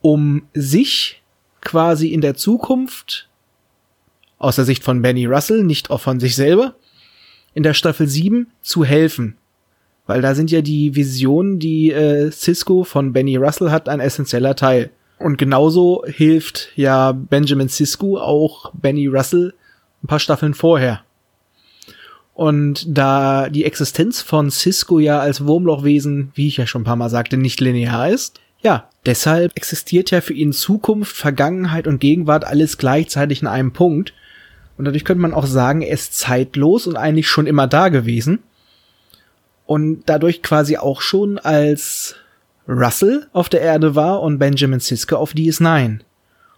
um sich quasi in der Zukunft aus der Sicht von Benny Russell, nicht auch von sich selber, in der Staffel 7 zu helfen. Weil da sind ja die Visionen, die äh, Cisco von Benny Russell hat, ein essentieller Teil. Und genauso hilft ja Benjamin Sisko auch Benny Russell ein paar Staffeln vorher. Und da die Existenz von Cisco ja als Wurmlochwesen, wie ich ja schon ein paar Mal sagte, nicht linear ist, ja, deshalb existiert ja für ihn Zukunft, Vergangenheit und Gegenwart alles gleichzeitig in einem Punkt. Und dadurch könnte man auch sagen, er ist zeitlos und eigentlich schon immer da gewesen. Und dadurch quasi auch schon als Russell auf der Erde war und Benjamin Sisko auf DS9.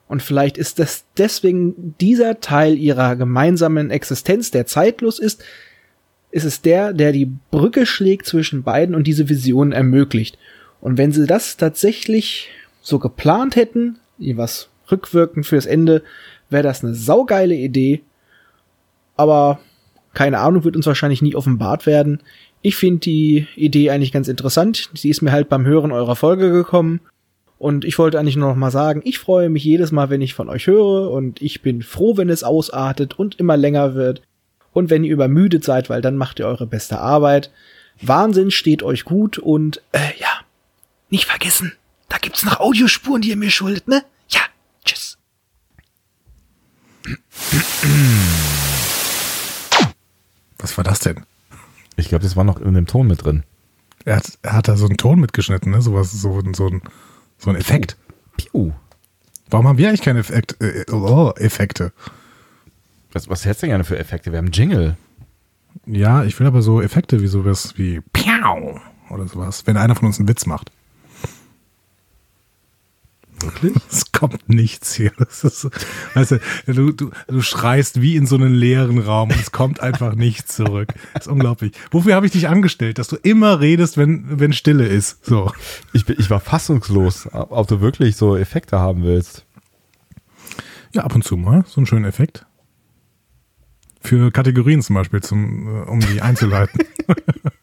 Und vielleicht ist das deswegen dieser Teil ihrer gemeinsamen Existenz, der zeitlos ist, ist es der, der die Brücke schlägt zwischen beiden und diese Vision ermöglicht. Und wenn sie das tatsächlich so geplant hätten, was rückwirkend fürs Ende, wäre das eine saugeile Idee. Aber keine Ahnung, wird uns wahrscheinlich nie offenbart werden. Ich finde die Idee eigentlich ganz interessant. Sie ist mir halt beim Hören eurer Folge gekommen. Und ich wollte eigentlich nur noch mal sagen, ich freue mich jedes Mal, wenn ich von euch höre. Und ich bin froh, wenn es ausartet und immer länger wird. Und wenn ihr übermüdet seid, weil dann macht ihr eure beste Arbeit. Wahnsinn steht euch gut und äh, ja, nicht vergessen, da gibt's noch Audiospuren, die ihr mir schuldet, ne? Ja, tschüss. Was war das denn? Ich glaube, das war noch in dem Ton mit drin. Er hat, er hat da so einen Ton mitgeschnitten, ne? Sowas, so, so, ein, so ein Effekt. Piu. Warum haben wir eigentlich keine Effekt, äh, oh, Effekte? Was, was hättest du denn gerne für Effekte? Wir haben Jingle. Ja, ich will aber so Effekte wie sowas wie Piau oder sowas, wenn einer von uns einen Witz macht. Wirklich? Es kommt nichts hier. Das ist, weißt du, du, du, du schreist wie in so einen leeren Raum und es kommt einfach nichts zurück. Das ist unglaublich. Wofür habe ich dich angestellt? Dass du immer redest, wenn, wenn Stille ist. So. Ich, bin, ich war fassungslos, ob du wirklich so Effekte haben willst. Ja, ab und zu mal. So einen schönen Effekt. Für Kategorien zum Beispiel, zum, äh, um die einzuleiten.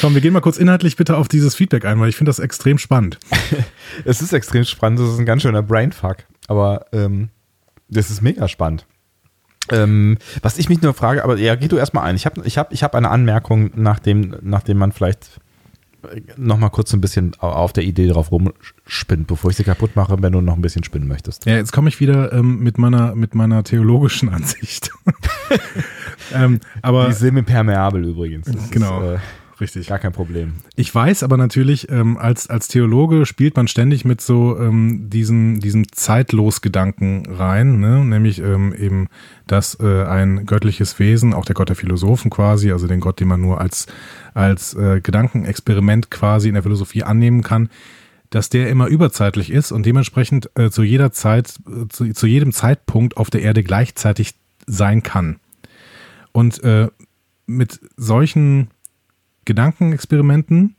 Komm, wir gehen mal kurz inhaltlich bitte auf dieses Feedback ein, weil ich finde das extrem spannend. Es ist extrem spannend, das ist ein ganz schöner Brainfuck, aber ähm, das ist mega spannend. Ähm, was ich mich nur frage, aber ja, geh du erstmal ein. Ich habe ich hab, ich hab eine Anmerkung, nachdem, nachdem man vielleicht noch mal kurz so ein bisschen auf der Idee drauf rumspinnt, bevor ich sie kaputt mache, wenn du noch ein bisschen spinnen möchtest. Ja, jetzt komme ich wieder ähm, mit, meiner, mit meiner theologischen Ansicht. ähm, aber Die sind impermeabel übrigens. Das Genau. Ist, äh, richtig. gar kein Problem. Ich weiß aber natürlich, ähm, als, als Theologe spielt man ständig mit so ähm, diesen, diesen Zeitlosgedanken rein, ne? nämlich ähm, eben, dass äh, ein göttliches Wesen, auch der Gott der Philosophen quasi, also den Gott, den man nur als, als äh, Gedankenexperiment quasi in der Philosophie annehmen kann, dass der immer überzeitlich ist und dementsprechend äh, zu jeder Zeit, äh, zu, zu jedem Zeitpunkt auf der Erde gleichzeitig sein kann. Und äh, mit solchen Gedankenexperimenten,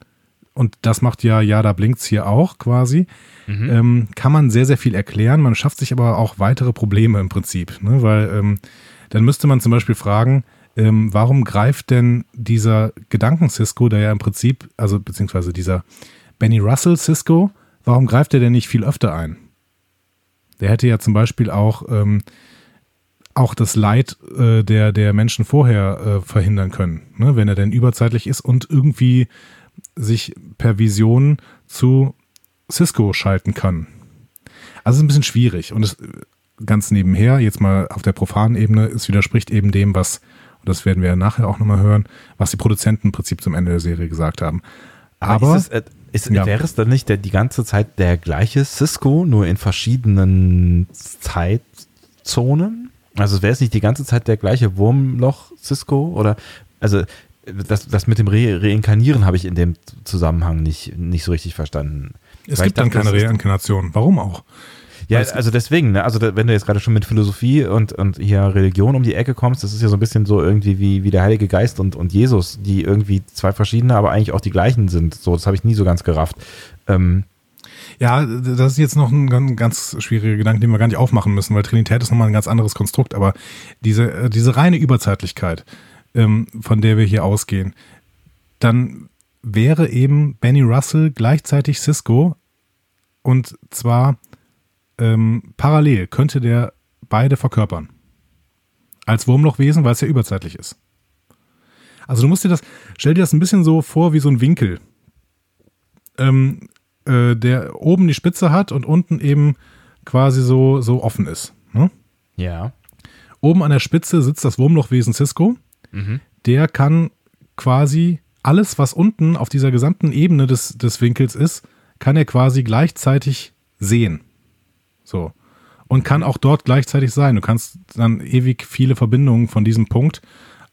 und das macht ja, ja, da blinkt's hier auch quasi, mhm. ähm, kann man sehr, sehr viel erklären. Man schafft sich aber auch weitere Probleme im Prinzip, ne? weil ähm, dann müsste man zum Beispiel fragen, ähm, warum greift denn dieser Gedanken-Cisco, der ja im Prinzip, also beziehungsweise dieser Benny Russell Cisco, warum greift er denn nicht viel öfter ein? Der hätte ja zum Beispiel auch, ähm, auch das Leid äh, der, der Menschen vorher äh, verhindern können, ne? wenn er denn überzeitlich ist und irgendwie sich per Vision zu Cisco schalten kann. Also es ist ein bisschen schwierig und es ganz nebenher, jetzt mal auf der profanen Ebene, es widerspricht eben dem, was, und das werden wir nachher auch nochmal hören, was die Produzenten im Prinzip zum Ende der Serie gesagt haben. Aber, Aber ist es, äh, ist, ja. wäre es dann nicht der, die ganze Zeit der gleiche Cisco, nur in verschiedenen Zeitzonen? Also wäre es nicht die ganze Zeit der gleiche Wurmloch Cisco? Oder also das, das mit dem Re Reinkarnieren habe ich in dem Zusammenhang nicht, nicht so richtig verstanden. Es Weil gibt dann keine Reinkarnation. Warum auch? Ja, also deswegen, ne? also wenn du jetzt gerade schon mit Philosophie und, und hier Religion um die Ecke kommst, das ist ja so ein bisschen so irgendwie wie, wie der Heilige Geist und, und Jesus, die irgendwie zwei verschiedene, aber eigentlich auch die gleichen sind. So, das habe ich nie so ganz gerafft. Ähm, ja, das ist jetzt noch ein ganz schwieriger Gedanke, den wir gar nicht aufmachen müssen, weil Trinität ist nochmal ein ganz anderes Konstrukt, aber diese, äh, diese reine Überzeitlichkeit, ähm, von der wir hier ausgehen, dann wäre eben Benny Russell gleichzeitig Cisco und zwar ähm, parallel könnte der beide verkörpern. Als Wurmlochwesen, weil es ja überzeitlich ist. Also du musst dir das, stell dir das ein bisschen so vor wie so ein Winkel, ähm, äh, der oben die Spitze hat und unten eben quasi so, so offen ist. Ne? Ja. Oben an der Spitze sitzt das Wurmlochwesen Cisco. Mhm. Der kann quasi alles, was unten auf dieser gesamten Ebene des, des Winkels ist, kann er quasi gleichzeitig sehen. So. Und kann auch dort gleichzeitig sein. Du kannst dann ewig viele Verbindungen von diesem Punkt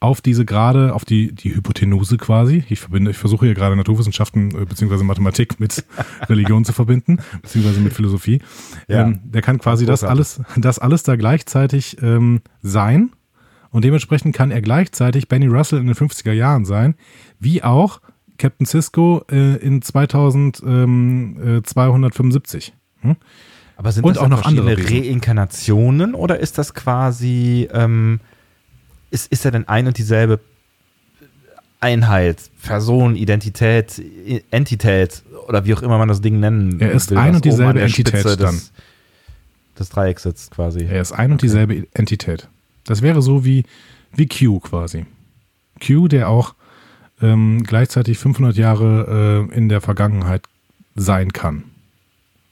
auf diese gerade, auf die, die Hypotenuse quasi. Ich verbinde, ich versuche hier gerade Naturwissenschaften äh, beziehungsweise Mathematik mit Religion zu verbinden, beziehungsweise mit Philosophie. Ja. Ähm, der kann quasi das alles, das alles da gleichzeitig ähm, sein. Und dementsprechend kann er gleichzeitig Benny Russell in den 50er Jahren sein, wie auch Captain Cisco äh, in 2275. Hm? Aber sind und das auch noch andere Reinkarnationen oder ist das quasi, ähm, ist, ist er denn ein und dieselbe Einheit, Person, Identität, Entität oder wie auch immer man das Ding nennen Er ist will, ein und dieselbe Entität des, dann. Des Dreiecks sitzt quasi. Er ist ein und okay. dieselbe Entität. Das wäre so wie, wie Q quasi. Q, der auch ähm, gleichzeitig 500 Jahre äh, in der Vergangenheit sein kann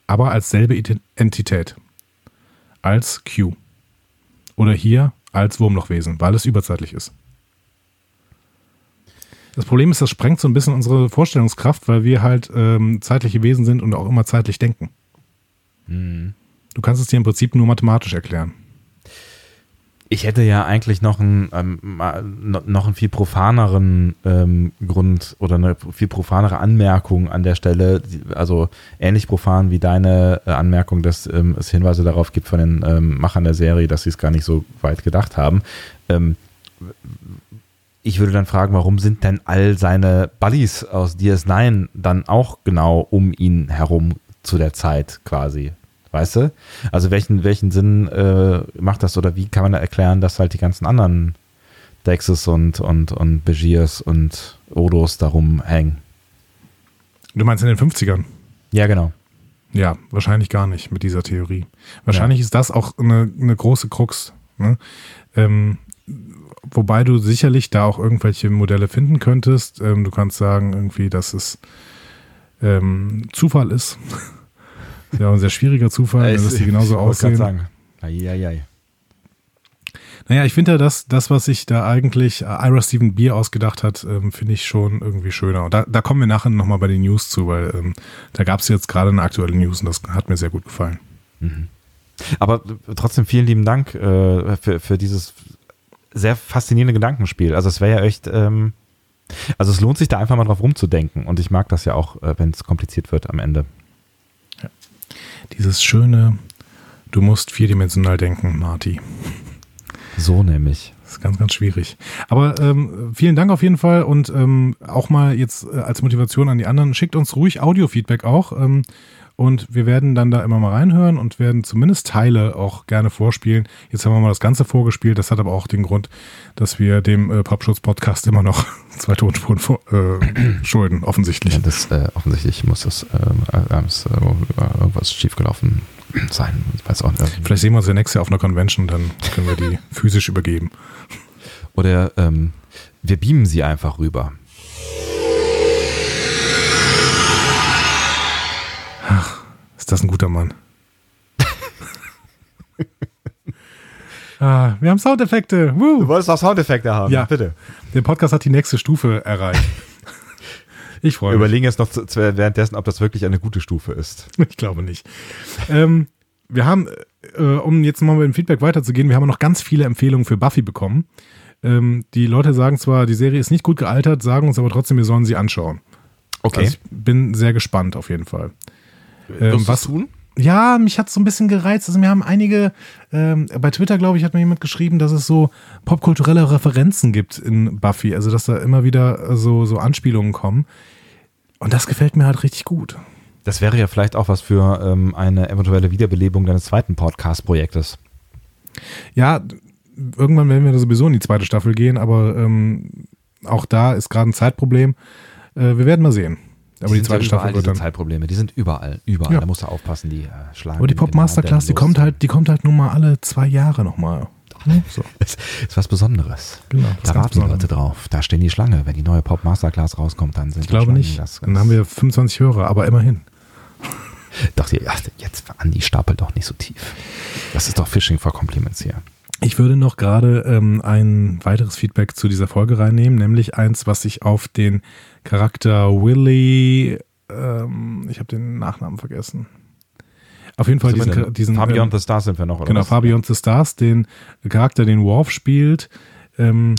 aber als selbe Entität. Als Q. Oder hier als Wurmlochwesen, weil es überzeitlich ist. Das Problem ist, das sprengt so ein bisschen unsere Vorstellungskraft, weil wir halt ähm, zeitliche Wesen sind und auch immer zeitlich denken. Mhm. Du kannst es dir im Prinzip nur mathematisch erklären. Ich hätte ja eigentlich noch einen, ähm, noch einen viel profaneren ähm, Grund oder eine viel profanere Anmerkung an der Stelle, also ähnlich profan wie deine äh, Anmerkung, dass ähm, es Hinweise darauf gibt von den ähm, Machern der Serie, dass sie es gar nicht so weit gedacht haben. Ähm, ich würde dann fragen, warum sind denn all seine Buddies aus DS9 dann auch genau um ihn herum zu der Zeit quasi? Weißt du? Also welchen, welchen Sinn äh, macht das oder wie kann man da erklären, dass halt die ganzen anderen Dexes und, und, und Begiers und Odos darum hängen? Du meinst in den 50ern? Ja, genau. Ja, wahrscheinlich gar nicht mit dieser Theorie. Wahrscheinlich ja. ist das auch eine, eine große Krux. Ne? Ähm, wobei du sicherlich da auch irgendwelche Modelle finden könntest. Ähm, du kannst sagen, irgendwie, dass es ähm, Zufall ist. Ja, ein sehr schwieriger Zufall, dass die genauso aussehen. Sagen. Eieiei. Naja, ich finde ja, dass das, was sich da eigentlich äh, Ira Steven Beer ausgedacht hat, ähm, finde ich schon irgendwie schöner. Und da, da kommen wir nachher nochmal bei den News zu, weil ähm, da gab es jetzt gerade eine aktuelle News und das hat mir sehr gut gefallen. Mhm. Aber trotzdem vielen lieben Dank äh, für, für dieses sehr faszinierende Gedankenspiel. Also es wäre ja echt, ähm, also es lohnt sich da einfach mal drauf rumzudenken und ich mag das ja auch, äh, wenn es kompliziert wird am Ende dieses schöne, du musst vierdimensional denken, Marty. So nämlich. Das ist ganz, ganz schwierig. Aber ähm, vielen Dank auf jeden Fall und ähm, auch mal jetzt äh, als Motivation an die anderen, schickt uns ruhig Audio-Feedback auch. Ähm, und wir werden dann da immer mal reinhören und werden zumindest Teile auch gerne vorspielen. Jetzt haben wir mal das Ganze vorgespielt. Das hat aber auch den Grund, dass wir dem äh, Popschutz-Podcast immer noch zwei Tonspuren vor, äh, schulden, offensichtlich. Ja, das, äh, offensichtlich muss das äh, äh, irgendwas schiefgelaufen sein. Ich weiß auch nicht. Vielleicht sehen wir uns ja nächstes Jahr auf einer Convention, dann können wir die physisch übergeben. Oder ähm, wir beamen sie einfach rüber. Ach, ist das ein guter Mann. ah, wir haben Soundeffekte. Woo. Du wolltest auch Soundeffekte haben. Ja, bitte. Der Podcast hat die nächste Stufe erreicht. Ich freue mich. Wir überlegen jetzt noch zu, währenddessen, ob das wirklich eine gute Stufe ist. Ich glaube nicht. ähm, wir haben, äh, um jetzt mal mit dem Feedback weiterzugehen, wir haben noch ganz viele Empfehlungen für Buffy bekommen. Ähm, die Leute sagen zwar, die Serie ist nicht gut gealtert, sagen uns aber trotzdem, wir sollen sie anschauen. Okay. Also ich bin sehr gespannt auf jeden Fall. Ähm, was tun? Ja, mich hat es so ein bisschen gereizt. Also mir haben einige, ähm, bei Twitter, glaube ich, hat mir jemand geschrieben, dass es so popkulturelle Referenzen gibt in Buffy. Also dass da immer wieder so, so Anspielungen kommen. Und das gefällt mir halt richtig gut. Das wäre ja vielleicht auch was für ähm, eine eventuelle Wiederbelebung deines zweiten Podcast-Projektes. Ja, irgendwann werden wir sowieso in die zweite Staffel gehen, aber ähm, auch da ist gerade ein Zeitproblem. Äh, wir werden mal sehen. Aber die, die zweite Staffel wird dann Zeitprobleme. Die sind überall, überall. Ja. Da musst du aufpassen, die äh, schlagen. Aber die Pop Masterclass, die kommt halt, die kommt halt nur mal alle zwei Jahre nochmal. So. Das ist was Besonderes. Genau, da warten die Leute drauf. Da stehen die Schlange. Wenn die neue Pop Masterclass rauskommt, dann sind ich glaube nicht. Das, dann haben wir 25 Hörer, aber immerhin. Doch, jetzt Andi stapelt doch nicht so tief. Das ist doch Fishing for Compliments hier. Ich würde noch gerade ähm, ein weiteres Feedback zu dieser Folge reinnehmen, nämlich eins, was sich auf den Charakter Willy, ähm, ich habe den Nachnamen vergessen. Auf jeden Fall diesen, diesen Far Beyond ähm, the Stars sind wir noch, oder? Genau, was? Far Beyond the Stars, den Charakter, den Worf spielt, ähm,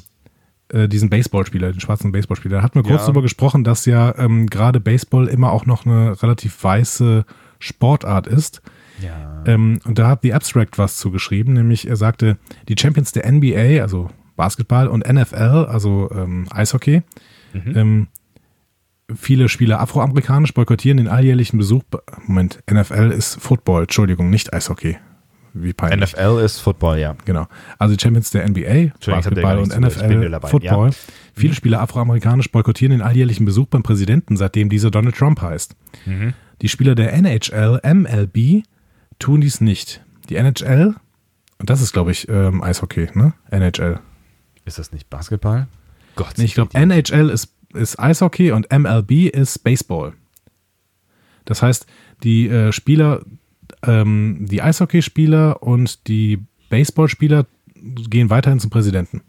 äh, diesen Baseballspieler, den schwarzen Baseballspieler. Da hatten wir kurz ja. darüber gesprochen, dass ja ähm, gerade Baseball immer auch noch eine relativ weiße Sportart ist. Ja. Ähm, und da hat The Abstract was zugeschrieben, nämlich er sagte, die Champions der NBA, also Basketball, und NFL, also ähm, Eishockey, mhm. ähm, viele Spieler afroamerikanisch boykottieren den alljährlichen Besuch. Moment, NFL ist Football, Entschuldigung, nicht Eishockey. Wie peinlich. NFL ist Football, ja. Genau. Also die Champions der NBA, Basketball und NFL Football. Ja. Viele mhm. Spieler afroamerikanisch boykottieren den alljährlichen Besuch beim Präsidenten, seitdem dieser Donald Trump heißt. Mhm. Die Spieler der NHL, MLB tun dies nicht. Die NHL, und das ist, glaube ich, ähm, Eishockey, ne? NHL. Ist das nicht Basketball? Gott. Nee, ich glaube, NHL ist, ist Eishockey und MLB ist Baseball. Das heißt, die äh, Spieler, ähm, die Eishockeyspieler und die Baseballspieler gehen weiterhin zum Präsidenten.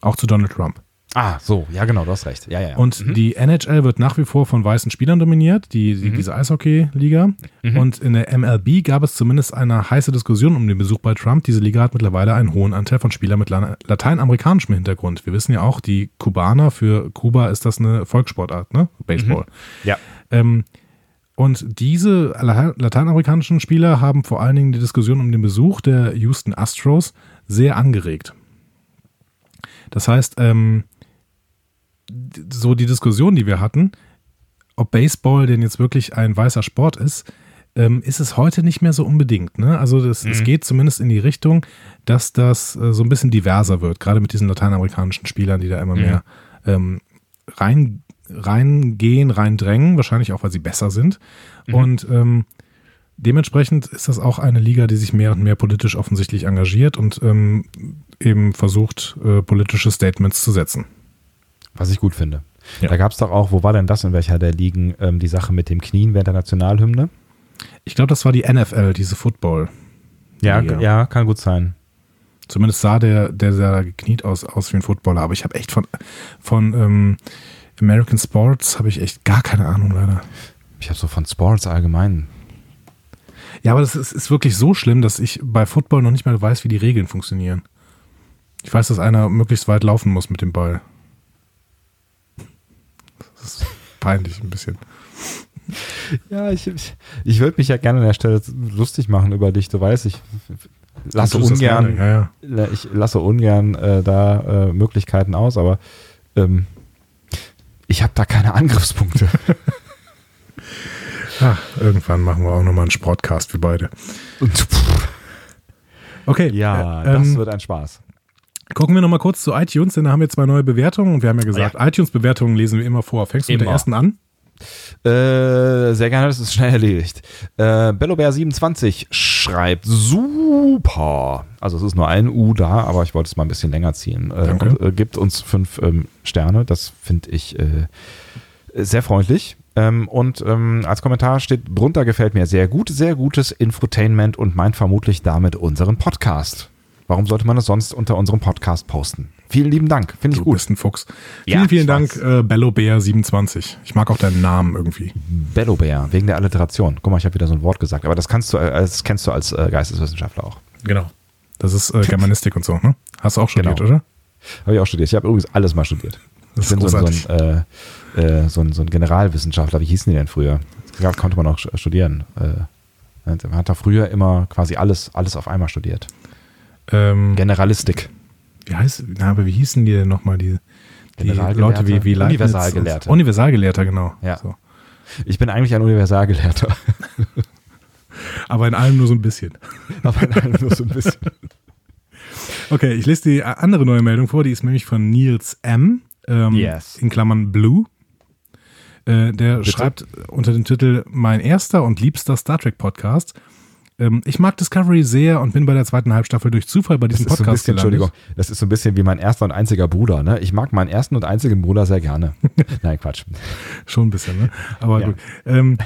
Auch zu Donald Trump. Ah, so, ja, genau, du hast recht. Ja, ja, ja. Und mhm. die NHL wird nach wie vor von weißen Spielern dominiert, die, die mhm. diese Eishockey-Liga. Mhm. Und in der MLB gab es zumindest eine heiße Diskussion um den Besuch bei Trump. Diese Liga hat mittlerweile einen hohen Anteil von Spielern mit lateinamerikanischem Hintergrund. Wir wissen ja auch, die Kubaner, für Kuba ist das eine Volkssportart, ne? Baseball. Mhm. Ja. Ähm, und diese lateinamerikanischen Spieler haben vor allen Dingen die Diskussion um den Besuch der Houston Astros sehr angeregt. Das heißt, ähm, so die Diskussion, die wir hatten, ob Baseball denn jetzt wirklich ein weißer Sport ist, ähm, ist es heute nicht mehr so unbedingt. Ne? Also das, mhm. es geht zumindest in die Richtung, dass das äh, so ein bisschen diverser wird, gerade mit diesen lateinamerikanischen Spielern, die da immer mhm. mehr ähm, rein, reingehen, reindrängen, wahrscheinlich auch, weil sie besser sind. Mhm. Und ähm, dementsprechend ist das auch eine Liga, die sich mehr und mehr politisch offensichtlich engagiert und ähm, eben versucht, äh, politische Statements zu setzen. Was ich gut finde. Ja. Da gab es doch auch, wo war denn das, in welcher der Ligen, ähm, die Sache mit dem Knien während der Nationalhymne? Ich glaube, das war die NFL, diese Football. Ja, ja, kann gut sein. Zumindest sah der, der da gekniet aus, aus wie ein Footballer. Aber ich habe echt von, von ähm, American Sports habe ich echt gar keine Ahnung leider. Ich habe so von Sports allgemein. Ja, aber das ist, ist wirklich so schlimm, dass ich bei Football noch nicht mal weiß, wie die Regeln funktionieren. Ich weiß, dass einer möglichst weit laufen muss mit dem Ball. Das ist peinlich ein bisschen. Ja, ich, ich, ich würde mich ja gerne an der Stelle lustig machen über dich. Du weißt, ich lasse ungern, ja, ja. ich lasse ungern äh, da äh, Möglichkeiten aus, aber ähm, ich habe da keine Angriffspunkte. Ach, irgendwann machen wir auch nochmal einen Sportcast für beide. Okay. Ja, äh, das ähm, wird ein Spaß. Gucken wir nochmal kurz zu iTunes, denn da haben wir zwei neue Bewertungen und wir haben ja gesagt, ja. iTunes-Bewertungen lesen wir immer vor. Fängst du immer. mit der ersten an? Äh, sehr gerne, das ist schnell erledigt. Äh, BelloBear27 schreibt super. Also es ist nur ein U da, aber ich wollte es mal ein bisschen länger ziehen. Äh, und, äh, gibt uns fünf ähm, Sterne. Das finde ich äh, sehr freundlich. Ähm, und ähm, als Kommentar steht drunter gefällt mir sehr gut, sehr gutes Infotainment und meint vermutlich damit unseren Podcast. Warum sollte man es sonst unter unserem Podcast posten? Vielen lieben Dank, finde ich du gut. Bist ein Fuchs. Ja, vielen, vielen Dank, äh, Bellobear27. Ich mag auch deinen Namen irgendwie. Bellobear, wegen der Alliteration. Guck mal, ich habe wieder so ein Wort gesagt, aber das kannst du, äh, das kennst du als äh, Geisteswissenschaftler auch. Genau. Das ist äh, Germanistik und so, ne? Hast du auch studiert, genau. oder? Habe ich auch studiert. Ich habe übrigens alles mal studiert. Das ich bin so, so, ein, äh, äh, so, ein, so ein Generalwissenschaftler. Wie hießen die denn früher? Das konnte man auch studieren. Äh, man hat da früher immer quasi alles, alles auf einmal studiert. Ähm, Generalistik. Wie heißt, na, aber wie hießen die denn nochmal, die, die Leute wie, wie Universalgelehrter. Universalgelehrter, genau. Ja. So. Ich bin eigentlich ein Universalgelehrter. aber in allem nur so ein bisschen. aber in allem nur so ein bisschen. Okay, ich lese die andere neue Meldung vor, die ist nämlich von Niels M. Ähm, yes. In Klammern Blue. Äh, der Bitte? schreibt unter dem Titel Mein erster und liebster Star Trek Podcast ähm, ich mag Discovery sehr und bin bei der zweiten Halbstaffel durch Zufall bei diesem Podcast so bisschen, gelandet. Entschuldigung, das ist so ein bisschen wie mein erster und einziger Bruder. Ne? Ich mag meinen ersten und einzigen Bruder sehr gerne. Nein, Quatsch. Schon ein bisschen, ne? Aber ja. gut. Ähm,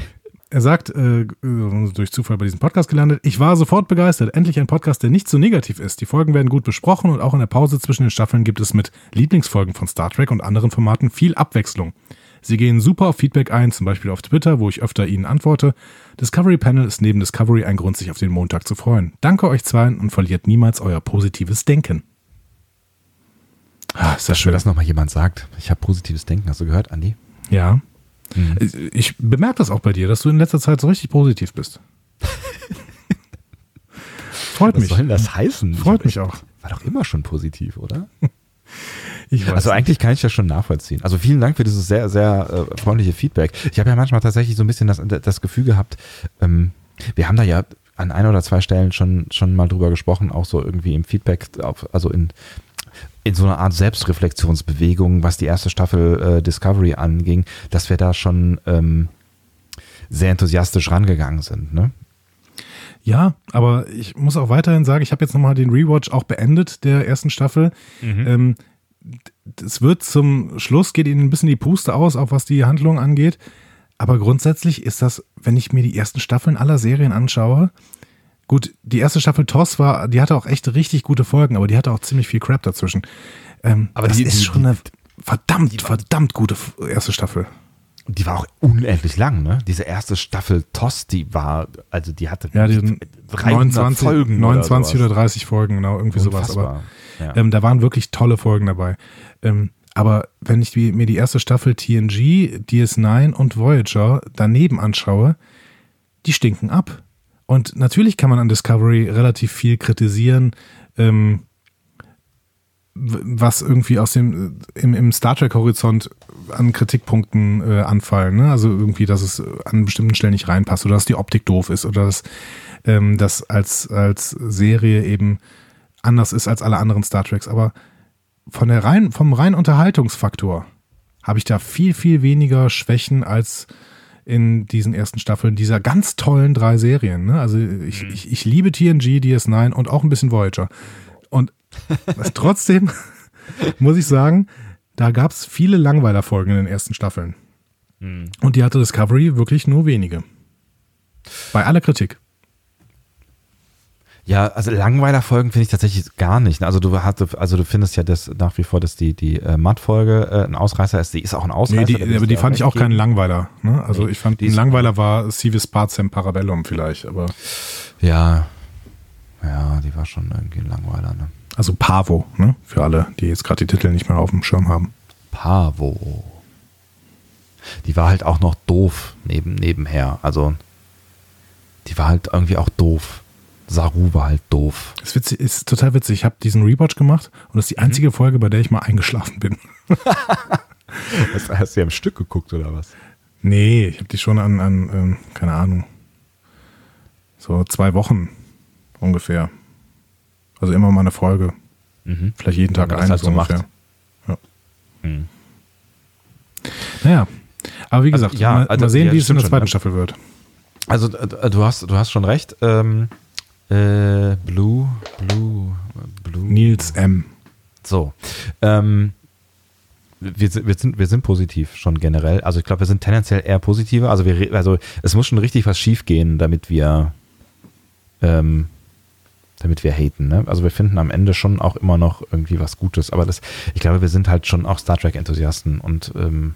er sagt, äh, durch Zufall bei diesem Podcast gelandet, ich war sofort begeistert. Endlich ein Podcast, der nicht so negativ ist. Die Folgen werden gut besprochen und auch in der Pause zwischen den Staffeln gibt es mit Lieblingsfolgen von Star Trek und anderen Formaten viel Abwechslung. Sie gehen super auf Feedback ein, zum Beispiel auf Twitter, wo ich öfter Ihnen antworte. Discovery Panel ist neben Discovery ein Grund, sich auf den Montag zu freuen. Danke euch zweien und verliert niemals euer positives Denken. Ah, ist das schön. dass nochmal jemand sagt, ich habe positives Denken. Hast du gehört, Andi? Ja. Mhm. Ich bemerke das auch bei dir, dass du in letzter Zeit so richtig positiv bist. Freut Was mich. Was soll denn das heißen? Freut mich auch. War doch immer schon positiv, oder? also eigentlich kann ich das schon nachvollziehen. Also vielen Dank für dieses sehr, sehr äh, freundliche Feedback. Ich habe ja manchmal tatsächlich so ein bisschen das, das Gefühl gehabt, ähm, wir haben da ja an ein oder zwei Stellen schon, schon mal drüber gesprochen, auch so irgendwie im Feedback, auf, also in, in so einer Art Selbstreflexionsbewegung, was die erste Staffel äh, Discovery anging, dass wir da schon ähm, sehr enthusiastisch rangegangen sind. Ne? Ja, aber ich muss auch weiterhin sagen, ich habe jetzt nochmal den Rewatch auch beendet der ersten Staffel. Mhm. Ähm, es wird zum Schluss, geht ihnen ein bisschen die Puste aus, auch was die Handlung angeht. Aber grundsätzlich ist das, wenn ich mir die ersten Staffeln aller Serien anschaue, gut, die erste Staffel TOS war, die hatte auch echt richtig gute Folgen, aber die hatte auch ziemlich viel Crap dazwischen. Ähm, aber das die, ist schon eine verdammt, verdammt gute erste Staffel. Die war auch unendlich lang, ne? Diese erste Staffel TOS, die war, also die hatte ja, die 29 Folgen 29 oder, oder, 30 Folgen, genau, irgendwie Unfassbar. sowas. Aber ja. ähm, da waren wirklich tolle Folgen dabei. Ähm, aber wenn ich mir die erste Staffel TNG, DS9 und Voyager daneben anschaue, die stinken ab. Und natürlich kann man an Discovery relativ viel kritisieren, ähm, was irgendwie aus dem im, im Star Trek Horizont an Kritikpunkten äh, anfallen. Ne? Also irgendwie, dass es an bestimmten Stellen nicht reinpasst oder dass die Optik doof ist oder dass ähm, das als als Serie eben anders ist als alle anderen Star Treks. Aber von der rein, vom reinen Unterhaltungsfaktor habe ich da viel, viel weniger Schwächen als in diesen ersten Staffeln dieser ganz tollen drei Serien. Ne? Also ich, mhm. ich, ich liebe TNG, DS9 und auch ein bisschen Voyager. Und trotzdem muss ich sagen, da gab es viele Langweilerfolgen in den ersten Staffeln. Mhm. Und die hatte Discovery wirklich nur wenige. Bei aller Kritik. Ja, also Langweiler-Folgen finde ich tatsächlich gar nicht. Also du hast, also du findest ja das nach wie vor, dass die, die äh, Matt-Folge äh, ein Ausreißer ist. Die ist auch ein Ausreißer. Nee, die, aber die fand ich auch keinen Langweiler. Ne? Also nee, ich fand, ein Langweiler war Civis Pacem Parabellum vielleicht, aber. Ja, ja, die war schon irgendwie ein Langweiler, ne? Also Pavo, ne? Für alle, die jetzt gerade die Titel nicht mehr auf dem Schirm haben. Pavo. Die war halt auch noch doof neben, nebenher. Also die war halt irgendwie auch doof Saru war halt doof. Ist, witzig, ist total witzig. Ich habe diesen Rewatch gemacht und das ist die einzige Folge, bei der ich mal eingeschlafen bin. Hast, hast du ja im Stück geguckt oder was? Nee, ich habe die schon an, an ähm, keine Ahnung, so zwei Wochen ungefähr. Also immer mal eine Folge. Mhm. Vielleicht jeden Tag eine halt so ungefähr. Ja. Hm. Naja, aber wie Also, gesagt, ja, mal, also, mal sehen, ja, wie es in der schon, zweiten ne? Staffel wird. Also äh, du hast, du hast schon recht. Ähm, äh, Blue, Blue, Blue. Nils M. So. Ähm, wir, sind- wir, sind, wir sind positiv schon generell. Also ich glaube, wir sind tendenziell eher positiver. Also, wir, also es muss schon richtig was schief gehen, damit wir ähm, damit wir haten. Ne? Also wir finden am Ende schon auch immer noch irgendwie was Gutes. Aber das, ich glaube, wir sind halt schon auch Star Trek-Enthusiasten und ähm,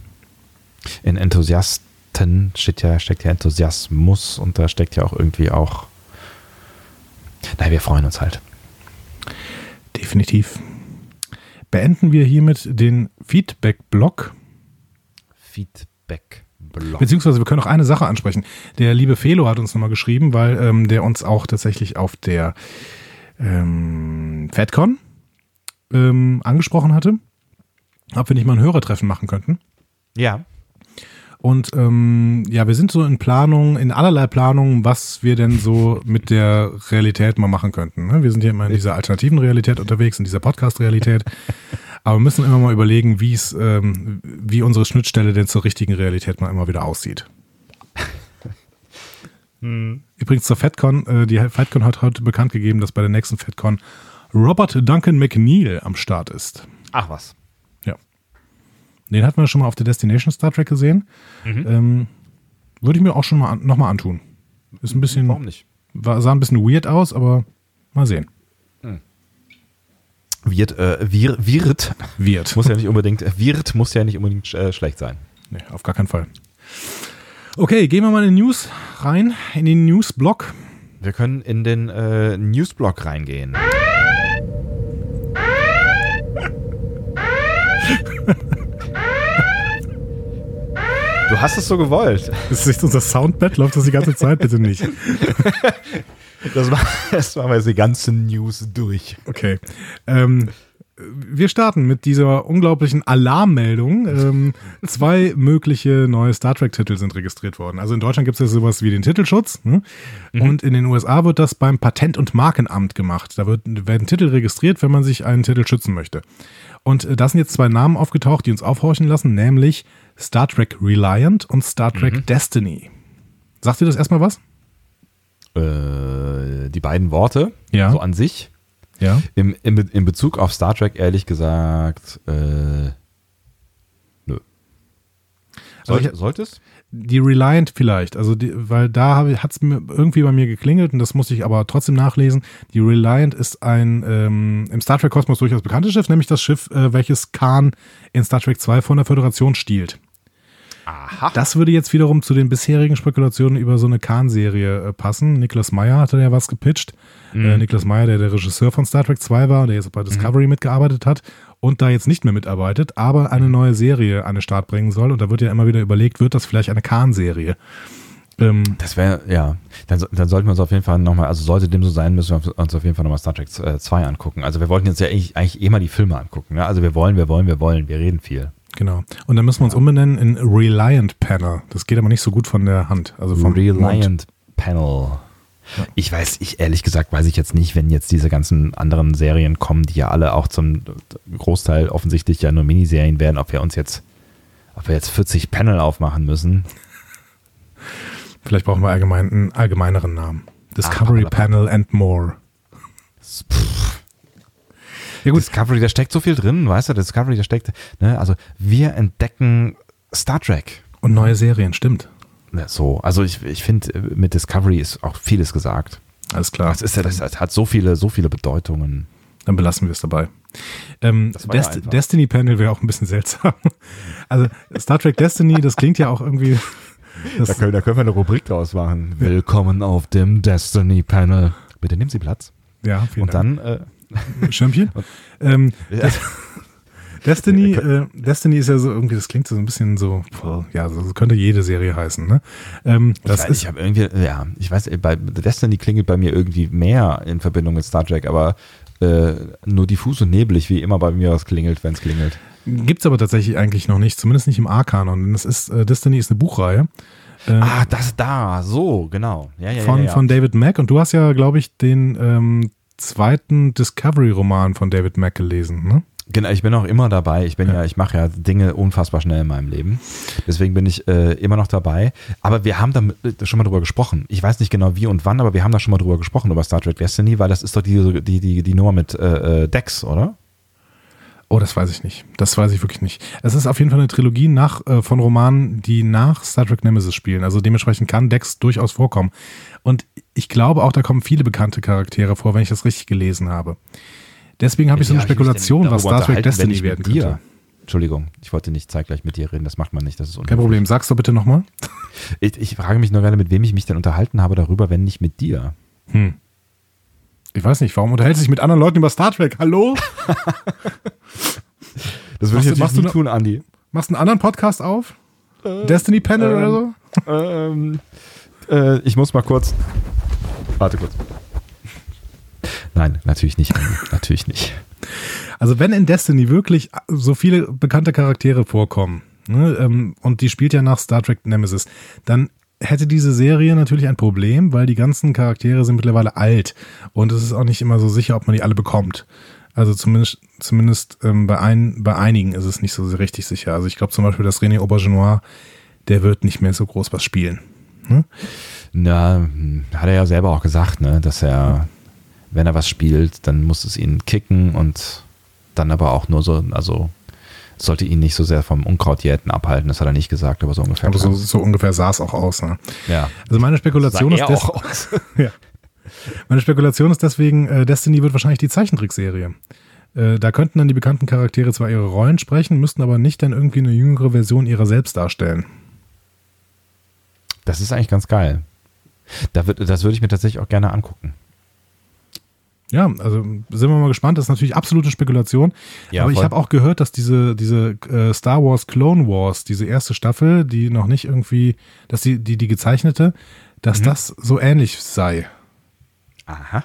in Enthusiasten steht ja, steckt ja Enthusiasmus und da steckt ja auch irgendwie auch. Naja, wir freuen uns halt. Definitiv. Beenden wir hiermit den Feedback-Block. Feedback-Blog. Beziehungsweise wir können noch eine Sache ansprechen. Der liebe Felo hat uns nochmal geschrieben, weil ähm, der uns auch tatsächlich auf der ähm, FedCon ähm, angesprochen hatte, ob wir nicht mal ein Hörertreffen machen könnten. Ja. Und ähm, ja, wir sind so in Planung, in allerlei Planungen, was wir denn so mit der Realität mal machen könnten. Ne? Wir sind ja immer in dieser alternativen Realität unterwegs, in dieser Podcast-Realität. Aber wir müssen immer mal überlegen, wie es, ähm, wie unsere Schnittstelle denn zur richtigen Realität mal immer wieder aussieht. Übrigens zur FedCon, äh, die FedCon hat heute bekannt gegeben, dass bei der nächsten FedCon Robert Duncan McNeil am Start ist. Ach was. Den hatten wir schon mal auf der Destination Star Trek gesehen. Ähm, würde ich mir auch schon mal an, noch mal antun. Ist ein bisschen, Warum nicht? war, sah ein bisschen weird aus, aber mal sehen. Wird, äh, wir, wird, Wird. muss ja nicht unbedingt, wird, muss ja nicht unbedingt äh, schlecht sein. Nee, auf gar keinen Fall. Okay, gehen wir mal in die News rein, in den News-Block. Wir können in den äh, Newsblog reingehen. Du hast es so gewollt. Ist nicht unser Soundbett? Läuft das die ganze Zeit? Bitte nicht. Das war, das war mal die ganzen News durch. Okay. Ähm, wir starten mit dieser unglaublichen Alarmmeldung. Ähm, zwei mögliche neue Star Trek-Titel sind registriert worden. Also in Deutschland gibt es ja sowas wie den Titelschutz. Hm? Und in den USA wird das beim Patent- und Markenamt gemacht. Da wird, werden Titel registriert, wenn man sich einen Titel schützen möchte. Und äh, da sind jetzt zwei Namen aufgetaucht, die uns aufhorchen lassen, nämlich Star Trek Reliant und Star Trek Destiny. Sagt ihr das erstmal was? Äh, die beiden Worte, Ja. so an sich. Ja. Im, im, Be- in Bezug auf Star Trek ehrlich gesagt, äh, nö. Soll, Also ich- sollte es? Die Reliant vielleicht, also die, weil da hat es irgendwie bei mir geklingelt und das musste ich aber trotzdem nachlesen. Die Reliant ist ein ähm, im Star Trek Kosmos durchaus bekanntes Schiff, nämlich das Schiff, äh, welches Khan in Star Trek 2 von der Föderation stiehlt. Aha. Das würde jetzt wiederum zu den bisherigen Spekulationen über so eine Khan-Serie äh, passen. Niklas Meyer hatte ja was gepitcht. Äh, Niklas Meyer, der der Regisseur von Star Trek 2 war, der jetzt bei Discovery mitgearbeitet hat und da jetzt nicht mehr mitarbeitet, aber eine neue Serie an den Start bringen soll. Und da wird ja immer wieder überlegt, wird das vielleicht eine Khan-Serie? Ähm, Das wäre, ja, dann, dann sollten wir uns auf jeden Fall nochmal, also sollte dem so sein, müssen wir uns auf jeden Fall nochmal Star Trek äh, 2 angucken. Also wir wollten jetzt ja eigentlich, eigentlich eh mal die Filme angucken. Ne? Also wir wollen, wir wollen, wir wollen, wir reden viel. genau. Und dann müssen wir uns umbenennen in Reliant Panel. Das geht aber nicht so gut von der Hand. Also vom Mund. Reliant Ich weiß, ich ehrlich gesagt weiß ich jetzt nicht, wenn jetzt diese ganzen anderen Serien kommen, die ja alle auch zum Großteil offensichtlich ja nur Miniserien werden, ob wir uns jetzt, ob wir jetzt 40 Panel aufmachen müssen. Vielleicht brauchen wir allgemein einen allgemeineren Namen. Discovery Ah, Panel and More. Ja gut, Discovery, da steckt so viel drin, weißt du, Discovery, da steckt, ne, also wir entdecken Star Trek. Und neue Serien, stimmt. Ne, So, also ich, ich finde, mit Discovery ist auch vieles gesagt. Alles klar. Das ist ja, das hat so viele, so viele Bedeutungen. Dann belassen wir es dabei. Ähm, ja Dest einfach. Destiny Panel wäre auch ein bisschen seltsam. Also Star Trek Destiny, das klingt ja auch irgendwie. Das, können, da können wir eine Rubrik draus machen. Willkommen auf dem Destiny Panel. Bitte nehmen Sie Platz. ja, vielen Und dann, äh, dann Schirmchen. Ähm, ja, Destiny, äh, Destiny ist ja so irgendwie, das klingt so ein bisschen so, ja, so könnte jede Serie heißen, ne? Ähm, das ich weiß, ist, ich habe irgendwie, ja, ich weiß, bei Destiny klingelt bei mir irgendwie mehr in Verbindung mit Star Trek, aber äh, nur diffus und neblig, wie immer bei mir was klingelt, wenn es klingelt. Gibt's aber tatsächlich eigentlich noch nicht, zumindest nicht im A-Kanon. Denn das ist, äh, Destiny ist eine Buchreihe. Äh, ah, das da, so, genau. Ja, ja, von, ja, ja. von David Mack. Und du hast ja, glaube ich, den ähm, zweiten Discovery-Roman von David Mack gelesen, ne? Genau, ich bin auch immer dabei. Ich bin ja, ja ich mache ja Dinge unfassbar schnell in meinem Leben. Deswegen bin ich äh, immer noch dabei. Aber wir haben da äh, schon mal drüber gesprochen. Ich weiß nicht genau wie und wann, aber wir haben da schon mal drüber gesprochen, über Star Trek Destiny, weil das ist doch die, die, die, die Nummer mit äh, äh Dex, oder? Oh, das weiß ich nicht. Das weiß ich wirklich nicht. Es ist auf jeden Fall eine Trilogie nach, äh, von Romanen, die nach Star Trek Nemesis spielen. Also dementsprechend kann Dex durchaus vorkommen. Und ich glaube auch, da kommen viele bekannte Charaktere vor, wenn ich das richtig gelesen habe. Deswegen habe ich so eine Spekulation, was Star Trek Destiny werden dir, könnte. Entschuldigung, ich wollte nicht zeitgleich mit dir reden, das macht man nicht, das ist Kein Problem, sag's doch bitte nochmal. Ich, ich frage mich nur gerade, mit wem ich mich denn unterhalten habe darüber, wenn nicht mit dir. Hm. Ich weiß nicht, warum unterhältst du dich mit anderen Leuten über Star Trek? Hallo? das würde ich jetzt nicht tun, Andi. Machst du einen anderen Podcast auf? Äh, Destiny Panel ähm, oder so? Ähm, äh, ich muss mal kurz. Warte kurz. Nein, natürlich nicht. natürlich nicht. Also wenn in Destiny wirklich so viele bekannte Charaktere vorkommen, ne, ähm, und die spielt ja nach Star Trek Nemesis, dann hätte diese Serie natürlich ein Problem, weil die ganzen Charaktere sind mittlerweile alt und es ist auch nicht immer so sicher, ob man die alle bekommt. Also zumindest, zumindest ähm, bei, ein, bei einigen ist es nicht so richtig sicher. Also ich glaube zum Beispiel, dass René Aubergenois, der wird nicht mehr so groß was spielen. Hm? Na, hat er ja selber auch gesagt, ne, dass er wenn er was spielt, dann muss es ihn kicken und dann aber auch nur so, also sollte ihn nicht so sehr vom Unkrautjäten abhalten, das hat er nicht gesagt, aber so ungefähr. Aber so, so ungefähr sah es auch aus. Ne? Ja. Also meine Spekulation ist, auch aus. ja. Meine Spekulation ist deswegen, äh, Destiny wird wahrscheinlich die Zeichentrickserie. Äh, da könnten dann die bekannten Charaktere zwar ihre Rollen sprechen, müssten aber nicht dann irgendwie eine jüngere Version ihrer selbst darstellen. Das ist eigentlich ganz geil. Da wird, das würde ich mir tatsächlich auch gerne angucken. Ja, also sind wir mal gespannt. Das ist natürlich absolute Spekulation. Ja, aber voll. ich habe auch gehört, dass diese, diese äh, Star Wars Clone Wars, diese erste Staffel, die noch nicht irgendwie, dass die, die, die gezeichnete, dass mhm. das so ähnlich sei. Aha.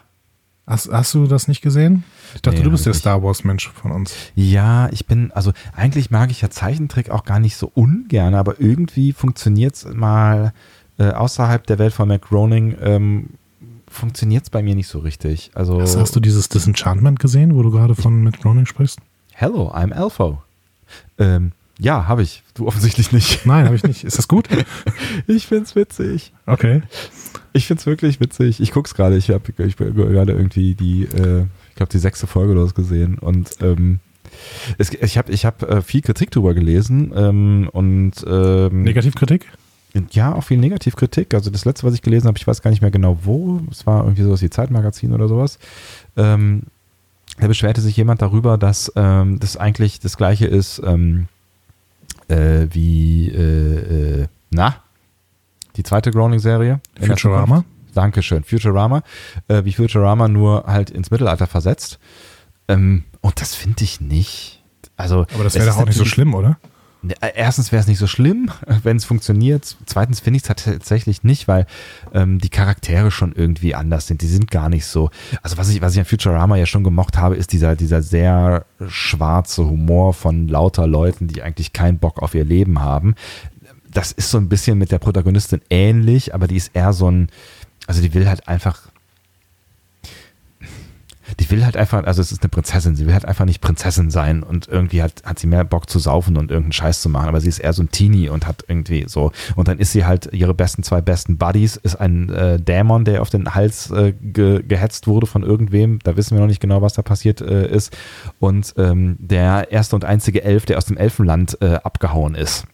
Hast, hast du das nicht gesehen? Ich dachte, nee, du bist der Star Wars-Mensch von uns. Ja, ich bin, also eigentlich mag ich ja Zeichentrick auch gar nicht so ungern, aber irgendwie funktioniert es mal äh, außerhalb der Welt von Mac Groening ähm, funktioniert es bei mir nicht so richtig. Also, hast, hast, du dieses Disenchantment gesehen, wo du gerade von Matt Groening sprichst? Hello, I'm Elfo. Ähm, ja, habe ich. Du offensichtlich nicht. Nein, habe ich nicht. Ist das gut? ich finde es witzig. Okay. Ich finde es wirklich witzig. Ich gucke es gerade. Ich habe ich gerade irgendwie die, äh, ich glaube, die sechste Folge los gesehen. Und ähm, es, ich habe ich hab, äh, viel Kritik drüber gelesen. Ähm, und ähm, Negativkritik? Ja, auch viel Negativkritik. Also das letzte, was ich gelesen habe, ich weiß gar nicht mehr genau wo. Es war irgendwie sowas wie Zeitmagazin oder sowas. Ähm, da beschwerte sich jemand darüber, dass ähm, das eigentlich das gleiche ist ähm, äh, wie, äh, äh, na, die zweite Grounding-Serie. Futurama. Dankeschön, Futurama. Äh, wie Futurama nur halt ins Mittelalter versetzt. Ähm, und das finde ich nicht. Also, Aber das wäre doch auch nicht so schlimm, oder? Äh, erstens wäre es nicht so schlimm, wenn es funktioniert. Zweitens finde ich es tatsächlich nicht, weil ähm, die Charaktere schon irgendwie anders sind. Die sind gar nicht so. Also was ich, was ich an Futurama ja schon gemocht habe, ist dieser, dieser sehr schwarze Humor von lauter Leuten, die eigentlich keinen Bock auf ihr Leben haben. Das ist so ein bisschen mit der Protagonistin ähnlich, aber die ist eher so ein, also die will halt einfach die will halt einfach, also es ist eine Prinzessin, sie will halt einfach nicht Prinzessin sein und irgendwie hat, hat sie mehr Bock zu saufen und irgendeinen Scheiß zu machen, aber sie ist eher so ein Teenie und hat irgendwie so, und dann ist sie halt, ihre besten zwei besten Buddies ist ein äh, Dämon, der auf den Hals äh, ge, gehetzt wurde von irgendwem, da wissen wir noch nicht genau, was da passiert äh, ist, und ähm, der erste und einzige Elf, der aus dem Elfenland äh, abgehauen ist.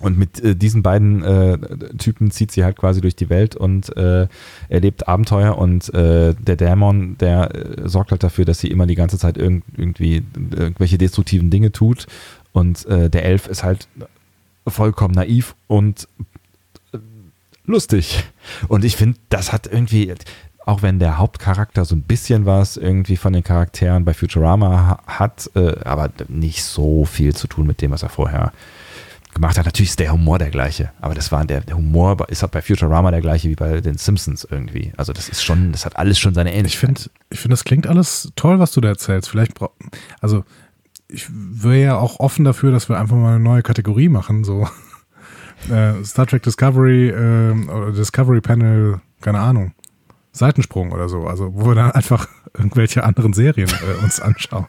Und mit äh, diesen beiden äh, Typen zieht sie halt quasi durch die Welt und äh, erlebt Abenteuer und äh, der Dämon, der äh, sorgt halt dafür, dass sie immer die ganze Zeit irg irgendwie irgendwelche destruktiven Dinge tut und äh, der Elf ist halt vollkommen naiv und lustig. Und ich finde, das hat irgendwie, auch wenn der Hauptcharakter so ein bisschen was irgendwie von den Charakteren bei Futurama ha hat, äh, aber nicht so viel zu tun mit dem, was er vorher gemacht hat. Natürlich ist der Humor der gleiche, aber das war der, der Humor ist halt bei Futurama der gleiche wie bei den Simpsons irgendwie. Also das ist schon, das hat alles schon seine Ich Ähnlichkeit. finde, ich finde, das klingt alles toll, was du da erzählst. Vielleicht, bra- also ich wäre ja auch offen dafür, dass wir einfach mal eine neue Kategorie machen, so äh, Star Trek Discovery ähm, oder Discovery Panel, keine Ahnung, Seitensprung oder so. Also wo wir dann einfach irgendwelche anderen Serien äh, uns anschauen.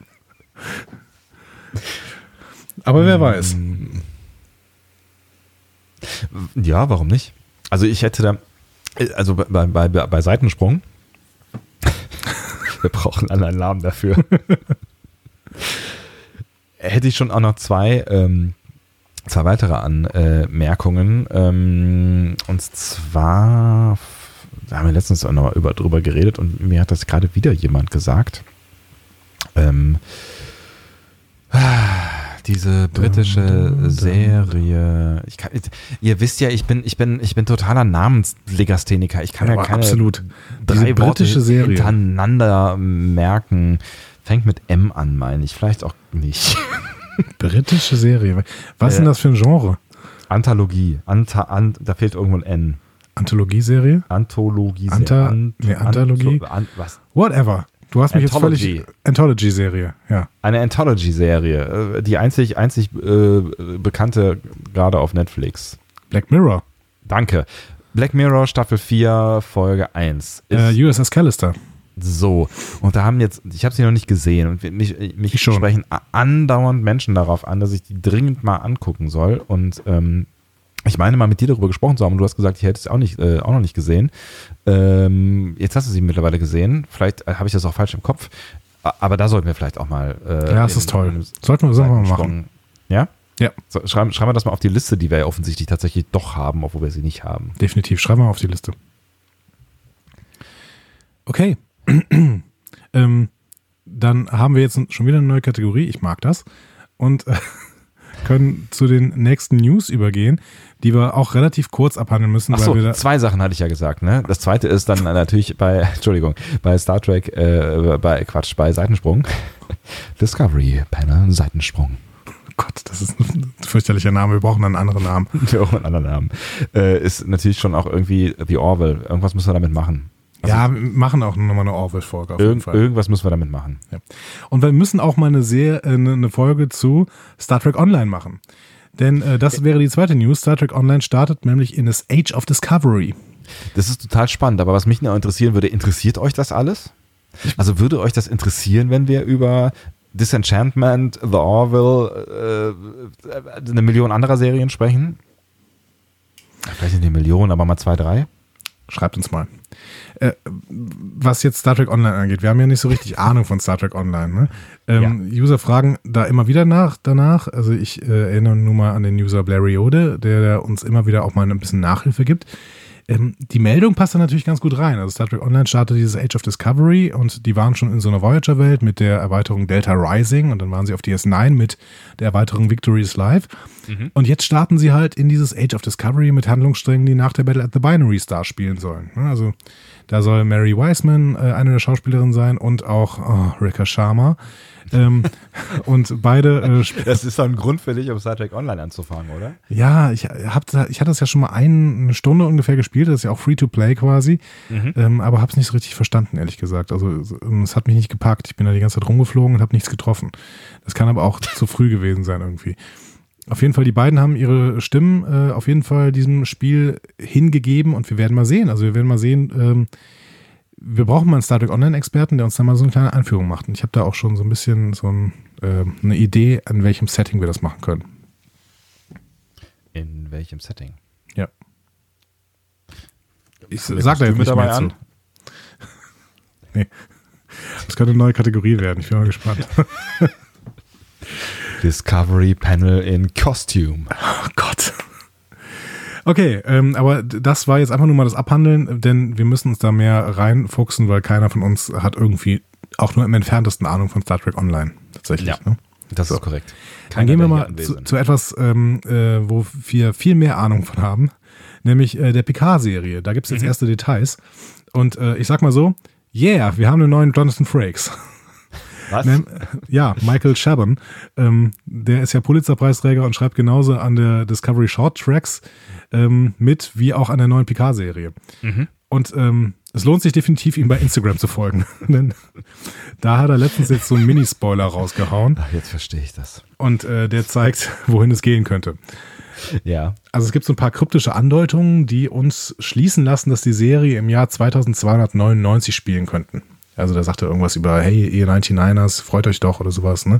Aber wer weiß. Ja, warum nicht? Also ich hätte da, also bei, bei, bei, Seitensprung, wir brauchen alle einen Namen dafür, hätte ich schon auch noch zwei, ähm, zwei weitere Anmerkungen. Ähm, und zwar, da haben wir letztens auch noch über, drüber geredet und mir hat das gerade wieder jemand gesagt. Ähm, diese britische Serie. Ich kann, ihr wisst ja, ich bin, ich bin, ich bin totaler Namenslegastheniker. Ich kann Ja, ja, keine absolut. drei Diese britische Serie. hintereinander merken. Fängt mit M an, meine ich. Vielleicht auch nicht. Britische Serie. Was ist denn Äh, das für ein Genre? Anthologie. Anta, an, da fehlt irgendwo ein N. Anthologieserie? Anthologie. Anta- Ant- nee, Anthologie? Antho- An, was? Whatever. Du hast mich jetzt Anthology. völlig. Anthology-Serie, ja. Eine Anthology-Serie. äh, Die einzig, einzig äh, bekannte gerade auf Netflix. Black Mirror. Danke. Black Mirror Staffel 4, Folge 1. Ist Äh, USS Callister. so. Und da haben jetzt, ich habe sie noch nicht gesehen und mich, mich Ich schon. sprechen andauernd Menschen darauf an, dass ich die dringend mal angucken soll. Und ähm, ich meine mal mit dir darüber gesprochen zu haben und du hast gesagt, ich hätte es auch, nicht, äh, auch noch nicht gesehen. Ähm, jetzt hast du sie mittlerweile gesehen. Vielleicht äh, habe ich das auch falsch im Kopf. Aber da sollten wir vielleicht auch mal. Äh, Ja, es in- ist toll. Sollten wir, sollten wir mal machen. Ja? Ja, So, schreiben, schreiben wir das mal auf die Liste, die wir ja offensichtlich tatsächlich doch haben, obwohl wir sie nicht haben. definitiv. Schreib mal auf die Liste. Okay. ähm, dann haben wir jetzt schon wieder eine neue Kategorie. Ich mag das. Und äh, können zu den nächsten News übergehen, die wir auch relativ kurz abhandeln müssen, Ach so, zwei Sachen hatte ich ja gesagt. Ne? Das zweite ist dann natürlich bei, Entschuldigung, bei Star Trek, äh, bei Quatsch, bei Seitensprung. Discovery Panel Seitensprung. Gott, das ist ein fürchterlicher Name. Wir brauchen einen anderen Namen. Wir auch einen anderen Namen. Äh, ist natürlich schon auch irgendwie The Orville. Irgendwas müssen wir damit machen. Also ja, wir machen auch nochmal eine Orwell-Folge auf jeden Fall. irgendwas müssen wir damit machen. Und wir müssen auch mal eine, sehr, äh, eine eine Folge zu Star Trek Online machen. Denn äh, das wäre die zweite News. Star Trek Online startet nämlich in das Age of Discovery. Das ist total spannend, aber was mich noch interessieren würde, interessiert euch das alles? Also würde euch das interessieren, wenn wir über Disenchantment, The Orville, äh, eine Million anderer Serien sprechen? Vielleicht nicht eine Million, aber mal zwei, drei. Schreibt uns mal. Äh, was jetzt Star Trek Online angeht, wir haben ja nicht so richtig Ahnung von Star Trek Online. Ne? Ähm, User fragen da immer wieder nach danach. Also ich äh, erinnere nur mal an den User Blariode, der, der uns immer wieder auch mal ein bisschen Nachhilfe gibt. Ähm, die Meldung passt da natürlich ganz gut rein. Also Star Trek Online startet dieses Age of Discovery und die waren schon in so einer Voyager-Welt mit der Erweiterung Delta Rising und dann waren sie auf DS9 mit der Erweiterung Victory is Live. Und jetzt starten sie halt in dieses Age of Discovery mit Handlungssträngen, die nach der Battle at the Binary Star spielen sollen. Ne, Also da soll Mary Wiseman äh, eine der Schauspielerinnen sein und auch oh, Rika Sharma. Ähm, und beide äh, Das ist doch ein Grund für dich, um Star Trek Online anzufangen, oder? ja, ich, hab, ich hatte das ja schon mal ein, eine Stunde ungefähr gespielt, das ist ja auch Free-to-Play quasi, ähm, aber habe es nicht so richtig verstanden, ehrlich gesagt. Also so, ähm, es hat mich nicht gepackt. Ich bin da die ganze Zeit rumgeflogen und habe nichts getroffen. Das kann aber auch zu früh gewesen sein irgendwie. Auf jeden Fall, die beiden haben ihre Stimmen äh, auf jeden Fall diesem Spiel hingegeben und wir werden mal sehen. Also wir werden mal sehen, ähm, wir brauchen mal einen Star Trek Online-Experten, der uns da mal so eine kleine Einführung macht. Und ich habe da auch schon so ein bisschen so ein, ähm, eine Idee, an welchem Setting wir das machen können. In welchem Setting? Ja. Ich Haben wir sag da jetzt nicht dabei mehr an? zu. Nee. Das könnte eine neue Kategorie werden. Ich bin mal gespannt. Discovery Panel in Costume. Oh Gott. Okay, ähm, aber das war jetzt einfach nur mal das Abhandeln, denn wir müssen uns da mehr reinfuchsen, weil keiner von uns hat irgendwie auch nur im entferntesten Ahnung von Star Trek Online. Tatsächlich. Ja. Ne? Das So. ist korrekt. Dann gehen wir mal zu, zu etwas, ähm, äh, wo wir viel mehr Ahnung von haben, nämlich äh, der Picard-Serie. Da gibt es jetzt Mhm. erste Details. Und äh, ich sag mal so, yeah, wir haben einen neuen Jonathan Frakes. Was? Ja, Michael Chabon. Ähm, der ist ja Pulitzerpreisträger und schreibt genauso an der Discovery Short Tracks ähm, mit, wie auch an der neuen Picard-Serie. Und ähm, es lohnt sich definitiv, ihm bei Instagram zu folgen. Denn da hat er letztens jetzt so einen Mini-Spoiler rausgehauen Ach, jetzt verstehe ich das. und äh, der zeigt, wohin es gehen könnte. Ja. Also es gibt so ein paar kryptische Andeutungen, die uns schließen lassen, dass die Serie im Jahr 2299 spielen könnten. Also da sagt er irgendwas über, hey, ihr 99ers, freut euch doch oder sowas, ne?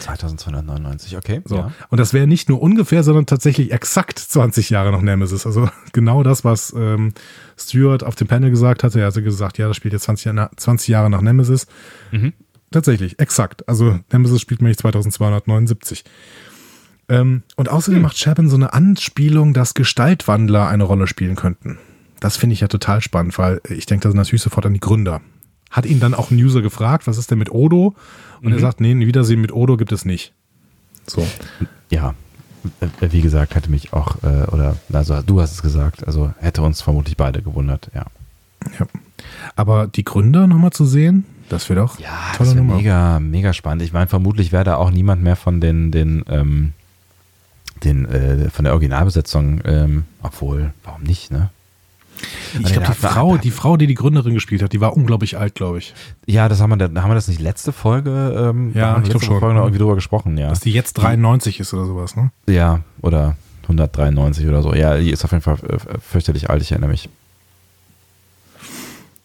2299, okay. So. Ja. Und das wäre nicht nur ungefähr, sondern tatsächlich exakt 20 Jahre nach Nemesis. Also genau das, was ähm, Stewart auf dem Panel gesagt hatte. Er hatte gesagt, ja, das spielt jetzt 20, Jahre- 20 Jahre nach Nemesis. Mhm. Tatsächlich, exakt. Also Nemesis spielt nämlich 2279. Ähm, und außerdem macht Chapin so eine Anspielung, dass Gestaltwandler eine Rolle spielen könnten. Das finde ich ja total spannend, weil ich denke da natürlich sofort an die Gründer. Hat ihn dann auch ein User gefragt, was ist denn mit Odo? Und er sagt, nee, ein Wiedersehen mit Odo gibt es nicht. So. Ja. Wie gesagt, hätte mich auch, äh, oder, also du hast es gesagt, also hätte uns vermutlich beide gewundert, ja. Ja. Aber die Gründer nochmal zu sehen, das wäre doch Ja, tolle das Nummer. mega, mega spannend. Ich meine, vermutlich wäre da auch niemand mehr von den, den, ähm, den, äh, von der Originalbesetzung, ähm, obwohl, warum nicht, ne? Ich glaube, die Frau, die Frau, die die Gründerin gespielt hat, die war unglaublich alt, glaube ich. Ja, das haben wir, haben wir das nicht letzte Folge, ähm, Ja, ich glaub letzte schon. Folge noch irgendwie drüber gesprochen, ja. Dass die jetzt 93 ist oder sowas, ne? Ja, oder 193 oder so. Ja, die ist auf jeden Fall äh, fürchterlich alt, ich erinnere mich.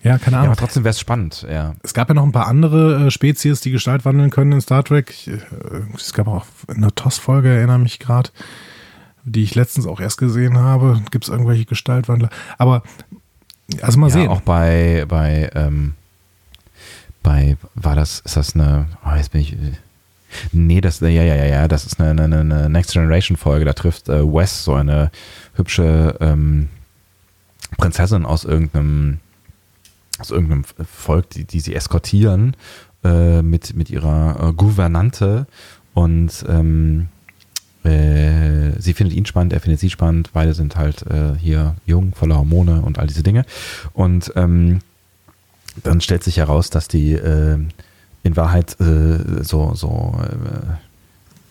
Ja, keine Ja, Ahnung. aber trotzdem wäre es spannend, ja. es gab ja noch ein paar andere äh, Spezies, die Gestalt wandeln können in Star Trek. Ich, äh, es gab auch eine TOS-Folge, erinnere mich gerade, die ich letztens auch erst gesehen habe. Gibt es irgendwelche Gestaltwandler? Aber, also mal ja, sehen. auch bei, bei, ähm, bei, war das, ist das eine, oh, jetzt bin ich, nee, das, ja, ja, ja, ja, das ist eine, eine, eine Next Generation Folge, da trifft äh, Wes so eine hübsche ähm, Prinzessin aus irgendeinem, aus irgendeinem Volk, die, die sie eskortieren äh, mit, mit ihrer äh, Gouvernante und ähm, äh, sie findet ihn spannend, er findet sie spannend, beide sind halt äh, hier jung, voller Hormone und all diese Dinge. Und ähm, dann stellt sich heraus, dass die äh, in Wahrheit äh, so, so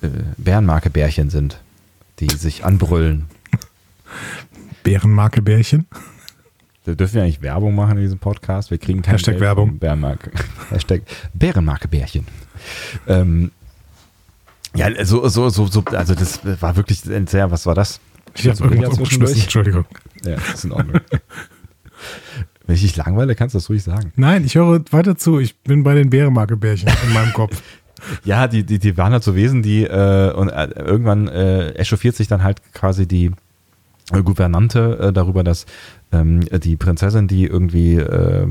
äh, äh, Bärenmarke-Bärchen sind, die sich anbrüllen. Bärenmarke Bärchen. Wir dürfen ja eigentlich Werbung machen in diesem Podcast. Wir kriegen Hashtag Geld Werbung. Bärenmarke. Hashtag Bärenmarke-Bärchen. Ähm, ja, so, so, so, so, also das war wirklich sehr, was war das? Ich habe irgendwas umgeschmissen, Entschuldigung. Ja, das ist in Ordnung. Wenn ich dich langweile, kannst du das ruhig sagen. Nein, ich höre weiter zu. Ich bin bei den Bärenmarke Bärchen in meinem Kopf. Ja, die, die, die waren halt so Wesen, die äh, und äh, irgendwann äh, echauffiert sich dann halt quasi die Gouvernante äh, darüber, dass ähm, die Prinzessin, die irgendwie äh,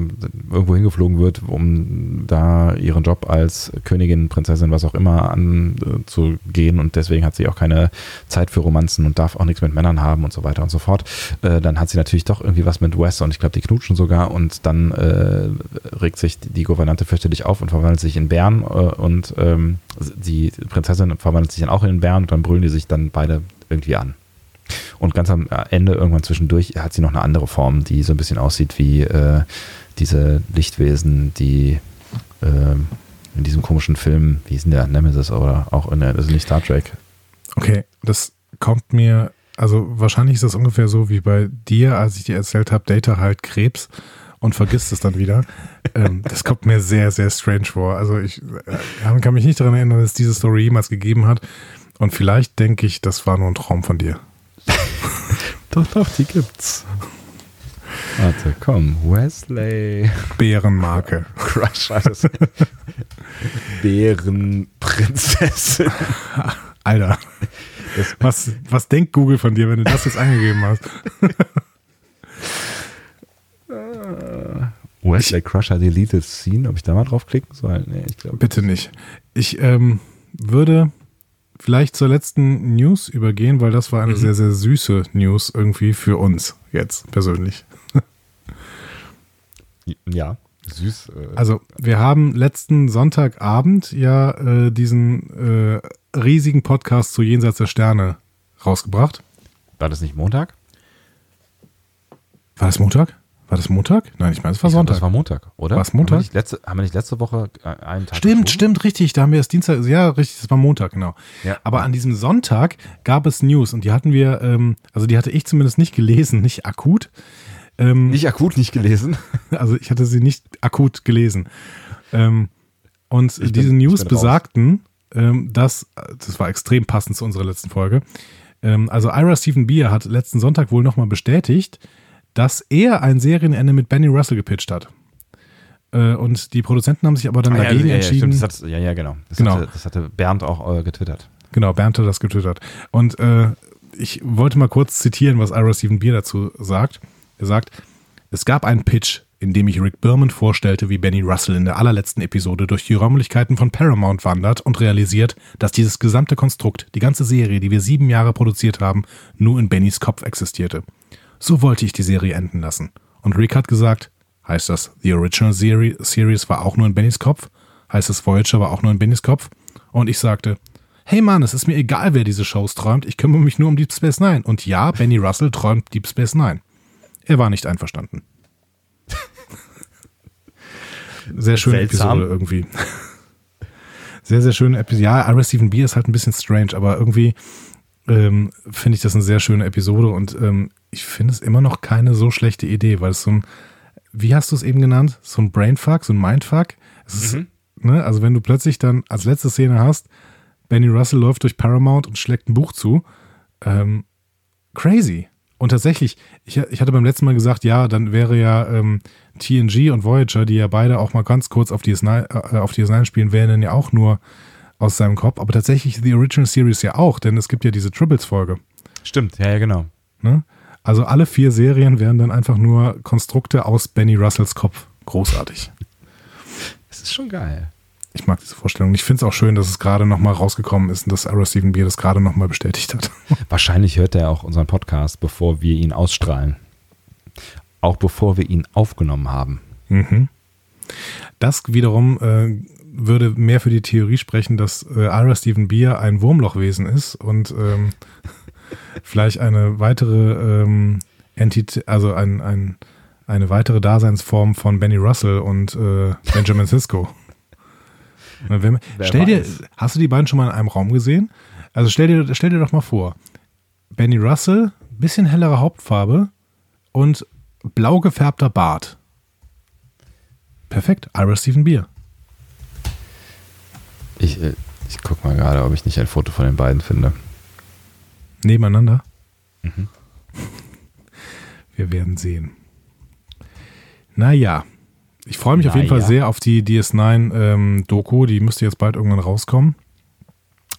irgendwo hingeflogen wird, um da ihren Job als Königin, Prinzessin, was auch immer anzugehen und deswegen hat sie auch keine Zeit für Romanzen und darf auch nichts mit Männern haben und so weiter und so fort. Äh, dann hat sie natürlich doch irgendwie was mit Wes und ich glaube, die knutschen sogar und dann äh, regt sich die, Gouvernante fürchterlich auf und verwandelt sich in Bären äh, und ähm, die Prinzessin verwandelt sich dann auch in Bären und dann brüllen die sich dann beide irgendwie an. Und ganz am Ende, irgendwann zwischendurch, hat sie noch eine andere Form, die so ein bisschen aussieht wie äh, diese Lichtwesen, die äh, in diesem komischen Film, wie ist denn der, Nemesis oder auch in der, das ist nicht Star Trek. Okay, das kommt mir, also wahrscheinlich ist das ungefähr so wie bei dir, als ich dir erzählt habe, Data halt Krebs und vergisst es dann wieder. ähm, das kommt mir sehr, sehr strange vor. Also ich äh, kann mich nicht daran erinnern, dass es diese Story jemals gegeben hat. Und vielleicht denke ich, das war nur ein Traum von dir. Doch, doch, die gibt's. Warte, komm, Wesley. Bärenmarke. Crush war das. Bärenprinzessin. Alter. Was, was denkt Google von dir, wenn du das jetzt eingegeben hast? Wesley Crusher Deleted Scene, ob ich da mal draufklicken soll? Nee, ich glaube. Bitte nicht. Ich ähm, würde vielleicht zur letzten News übergehen, weil das war eine sehr, sehr süße News irgendwie für uns jetzt persönlich. Ja, süß. Äh, Also wir haben letzten Sonntagabend ja äh, diesen äh, riesigen Podcast zu Jenseits der Sterne rausgebracht. war das nicht Montag? War das Montag? War das Montag? Nein, ich meine, es war Ich glaub, Sonntag. Das war Montag, oder? War es Montag? Haben wir, nicht letzte, haben wir nicht letzte Woche äh, einen Tag Stimmt, geschoben? stimmt, richtig. Da haben wir es Dienstag, ja, richtig, das war Montag, genau. Ja. Aber an diesem Sonntag gab es News und die hatten wir, ähm, also die hatte ich zumindest nicht gelesen, nicht akut. Ähm, Nicht akut nicht gelesen. also ich hatte sie nicht akut gelesen. Ähm, und diese ich News bin raus. besagten, ähm, dass, das war extrem passend zu unserer letzten Folge, ähm, also Ira Stephen Beer hat letzten Sonntag wohl nochmal bestätigt, dass er ein Serienende mit Benny Russell gepitcht hat. Äh, und die Produzenten haben sich aber dann Ah, ja, dagegen ja, ja, entschieden. stimmt, das hat, ja, ja, genau. Das, Genau. Hatte, das hatte Bernd auch äh, getwittert. Genau, Bernd hat das getwittert. Und äh, ich wollte mal kurz zitieren, was Ira Stephen Beer dazu sagt. Er sagt, es gab einen Pitch, in dem ich Rick Berman vorstellte, wie Benny Russell in der allerletzten Episode durch die Räumlichkeiten von Paramount wandert und realisiert, dass dieses gesamte Konstrukt, die ganze Serie, die wir sieben Jahre produziert haben, nur in Bennys Kopf existierte. So wollte ich die Serie enden lassen. Und Rick hat gesagt, heißt das, The Original Seri- Series war auch nur in Bennys Kopf? Heißt es, Voyager war auch nur in Bennys Kopf? Und ich sagte, hey Mann, es ist mir egal, wer diese Shows träumt, ich kümmere mich nur um Deep Space Nine. Und ja, Benny Russell träumt Deep Space Nine. Er war nicht einverstanden. Sehr schöne Seltsam. Episode irgendwie. Sehr, sehr schöne Episode. Ja, Ira Stephen Beer ist halt ein bisschen strange, aber irgendwie ähm, finde ich das eine sehr schöne Episode und ähm, ich finde es immer noch keine so schlechte Idee, weil es so ein, wie hast du es eben genannt? So ein Brainfuck, so ein Mindfuck. Ist, ne, also wenn du plötzlich dann als letzte Szene hast, Benny Russell läuft durch Paramount und schlägt ein Buch zu, ähm, crazy. Und tatsächlich, ich, ich hatte beim letzten Mal gesagt, ja, dann wäre ja ähm, TNG und Voyager, die ja beide auch mal ganz kurz auf DS9, äh, auf DS9 spielen, wären dann ja auch nur aus seinem Kopf. Aber tatsächlich die Original Series ja auch, denn es gibt ja diese Tribbles-Folge. Stimmt, ja, ja, genau. Ne? Also alle vier Serien wären dann einfach nur Konstrukte aus Benny Russells Kopf. Großartig. Es ist schon geil. Ich mag diese Vorstellung. Ich finde es auch schön, dass es gerade nochmal rausgekommen ist und dass Ira Stephen Beer das gerade nochmal bestätigt hat. Wahrscheinlich hört er auch unseren Podcast, bevor wir ihn ausstrahlen. Auch bevor wir ihn aufgenommen haben. Mhm. Das wiederum äh, würde mehr für die Theorie sprechen, dass äh, Ira Stephen Beer ein Wurmlochwesen ist und ähm, vielleicht eine weitere ähm, Entität, also ein, ein, eine weitere Daseinsform von Benny Russell und äh, Benjamin Sisko. Wenn- stell dir, weiß. hast du die beiden schon mal in einem Raum gesehen? Also stell dir, stell dir doch mal vor, Benny Russell, bisschen hellere Hauptfarbe und blau gefärbter Bart. Perfekt, Ira Stephen Beer. Ich, äh, ich guck mal gerade, ob ich nicht ein Foto von den beiden finde. Nebeneinander. Mhm. Wir werden sehen. Naja, ich freue mich auf jeden Fall Naja. sehr auf die DS9-Doku. die müsste jetzt bald irgendwann rauskommen.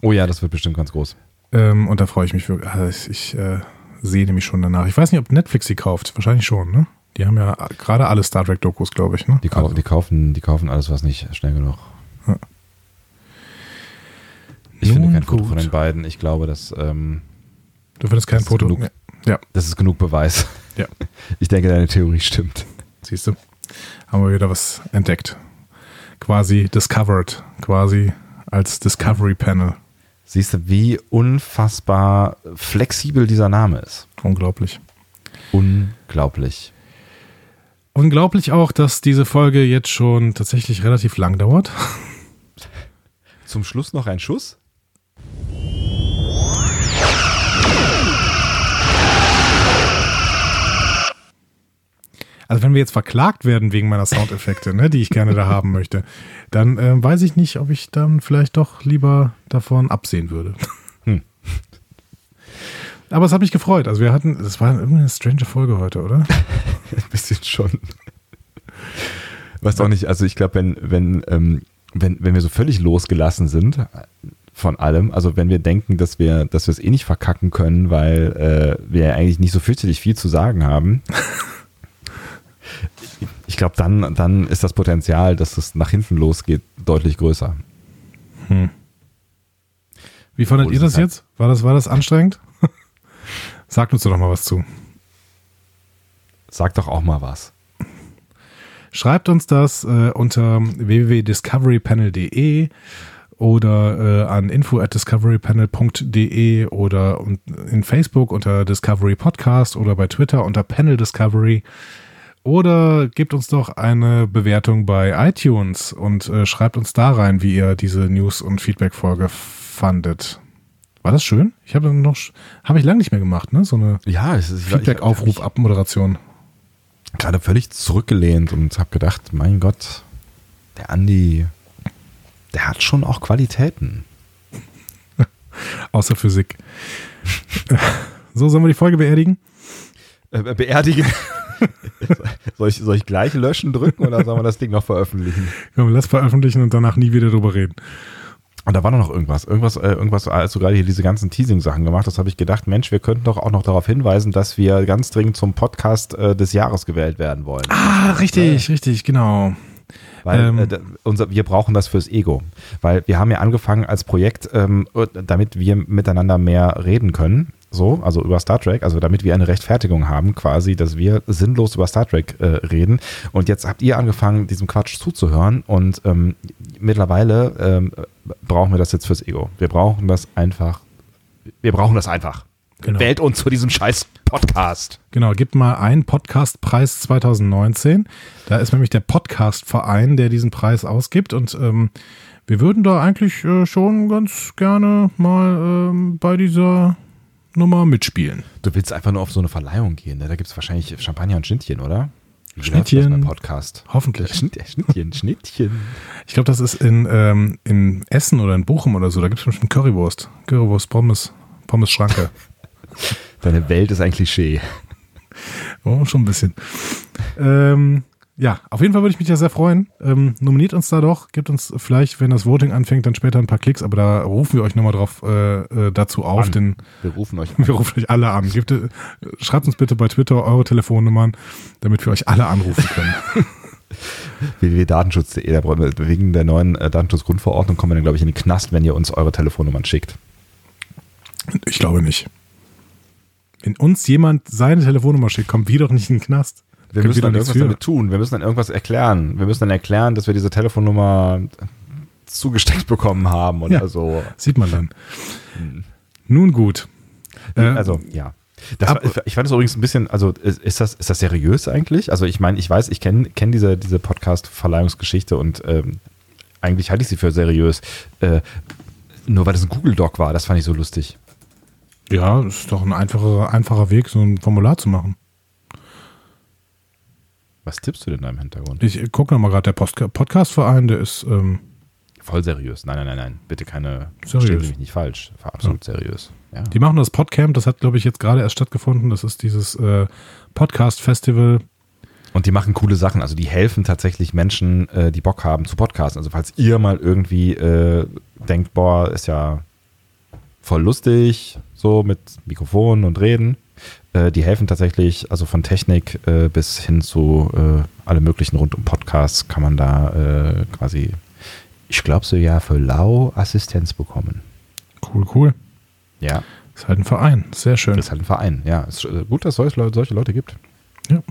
Oh ja, das wird bestimmt ganz groß. Ähm, und da freue ich mich wirklich. Also ich äh, sehne mich schon danach. Ich weiß nicht, ob Netflix die kauft. Wahrscheinlich schon, ne? Die haben ja gerade alle Star Trek-Dokus, glaube ich, ne? Die, kau Also, die, kaufen, die kaufen alles, was nicht schnell genug. Ja. Ich finde Nun kein Foto gut. von den beiden. Ich glaube, dass, ähm, du findest kein Foto. genug. Ja das ist genug Beweis. Ja. Ich denke, deine Theorie stimmt. siehst du. Haben wir wieder was entdeckt. Quasi discovered. Quasi als Discovery Panel. Siehst du, wie unfassbar flexibel dieser Name ist. Unglaublich. Unglaublich. Unglaublich auch, dass diese Folge jetzt schon tatsächlich relativ lang dauert. Zum Schluss noch ein Schuss? Also wenn wir jetzt verklagt werden wegen meiner Soundeffekte, ne, die ich gerne da haben möchte, dann äh, weiß ich nicht, ob ich dann vielleicht doch lieber davon absehen würde. Hm. Aber es hat mich gefreut. Also wir hatten, das war irgendwie eine strange Folge heute, oder? Ein bisschen schon. Was auch nicht, also ich glaube, wenn, wenn, ähm, wenn, wenn wir so völlig losgelassen sind von allem, also wenn wir denken, dass wir, dass wir es eh nicht verkacken können, weil äh, wir ja eigentlich nicht so fürchterlich viel zu sagen haben. Ich glaube, dann, dann ist das Potenzial, dass es nach hinten losgeht, deutlich größer. Wie fandet ihr das halt- jetzt? War das, war das anstrengend? Sagt uns doch mal was zu. Sag doch auch mal was. Schreibt uns das äh, unter www.discoverypanel.de oder äh, an info at discoverypanel.de oder in Facebook unter Discovery Podcast oder bei Twitter unter Panel Discovery oder gebt uns doch eine Bewertung bei iTunes und äh, schreibt uns da rein, wie ihr diese News- und Feedback-Folge fandet. War das schön? Ich habe noch, habe ich lange nicht mehr gemacht, ne? So eine Ja, Feedback-Aufruf, Abmoderation. Gerade völlig zurückgelehnt und habe gedacht, mein Gott, der Andi, der hat schon auch Qualitäten. Außer Physik. so, sollen wir die Folge beerdigen? Äh, beerdigen. Soll, ich, soll ich gleich löschen drücken oder sollen wir das Ding noch veröffentlichen? Komm, lass veröffentlichen und danach nie wieder drüber reden. Und da war noch irgendwas. Irgendwas, äh, irgendwas, als du gerade hier diese ganzen Teasing-Sachen gemacht hast, habe ich gedacht, Mensch, wir könnten doch auch noch darauf hinweisen, dass wir ganz dringend zum Podcast äh, des Jahres gewählt werden wollen. Ah, richtig, ja. richtig, genau. Weil ähm, äh, unser, wir brauchen das fürs Ego. Weil wir haben ja angefangen als Projekt, ähm, damit wir miteinander mehr reden können. So, also über Star Trek, also damit wir eine Rechtfertigung haben, quasi, dass wir sinnlos über Star Trek äh, reden. Und jetzt habt ihr angefangen, diesem Quatsch zuzuhören und ähm, mittlerweile ähm, brauchen wir das jetzt fürs Ego. Wir brauchen das einfach. Wir brauchen das einfach. Genau. Wählt uns zu diesem scheiß Podcast. Genau, gibt mal einen Podcastpreis 2019. Da ist nämlich der Podcast-Verein, der diesen Preis ausgibt und ähm, wir würden da eigentlich äh, schon ganz gerne mal ähm, bei dieser Nummer mitspielen. Du willst einfach nur auf so eine Verleihung gehen, ne? Da gibt es wahrscheinlich Champagner und Schnittchen, oder? Wie Schnittchen. Podcast. Hoffentlich. Schnitt, Schnittchen, Schnittchen. Ich glaube, das ist in, ähm, in Essen oder in Bochum oder so. Da gibt es bestimmt Currywurst. Currywurst, Pommes, Pommes Schranke. Deine Welt ist ein Klischee. Oh, schon ein bisschen. Ähm, ja, auf jeden Fall würde ich mich ja sehr freuen. Ähm, nominiert uns da doch, gebt uns vielleicht, wenn das Voting anfängt, dann später ein paar Klicks, aber da rufen wir euch nochmal drauf äh, äh dazu auf. Denn wir rufen euch an. Wir rufen euch alle an. Gebt, äh, schreibt uns bitte bei Twitter eure Telefonnummern, damit wir euch alle anrufen können. www.datenschutz.de, wegen der neuen äh, Datenschutzgrundverordnung kommen wir dann, glaube ich, in den Knast, wenn ihr uns eure Telefonnummern schickt. Ich glaube nicht. Wenn uns jemand seine Telefonnummer schickt, kommt wir doch nicht in den Knast. Wir müssen dann irgendwas damit tun. Wir müssen dann irgendwas erklären. Wir müssen dann erklären, dass wir diese Telefonnummer zugesteckt bekommen haben oder ja, so. Sieht man dann. Hm. Nun gut. Also, äh, ja. Das, Ab, ich fand es übrigens ein bisschen, also ist das, ist das seriös eigentlich? Also ich meine, ich weiß, ich kenne kenn diese, diese Podcast-Verleihungsgeschichte und ähm, eigentlich halte ich sie für seriös. Äh, nur weil das ein Google-Doc war, das fand ich so lustig. Ja, das ist doch ein einfacher, einfacher Weg, so ein Formular zu machen. Was tippst du denn da im Hintergrund? Ich gucke nochmal gerade, der Podcast-Verein, der ist. Ähm Voll seriös. Nein, nein, nein, nein. Bitte keine. Seriös. Stellen mich nicht falsch. War absolut ja. seriös. Ja. Die machen das Podcamp, das hat, glaube ich, jetzt gerade erst stattgefunden. Das ist dieses äh, Podcast-Festival. Und die machen coole Sachen. Also die helfen tatsächlich Menschen, äh, die Bock haben zu podcasten. Also falls ihr mal irgendwie äh, denkt, boah, ist ja voll lustig, so mit Mikrofon und Reden, äh, die helfen tatsächlich, also von Technik äh, bis hin zu äh, alle möglichen rund um Podcasts kann man da äh, quasi, ich glaube so ja, für lau Assistenz bekommen. Cool, cool. Ja. Ist halt ein Verein, sehr schön. Ist halt ein Verein, ja. Ist äh, gut, dass es solche, solche Leute gibt. Ja.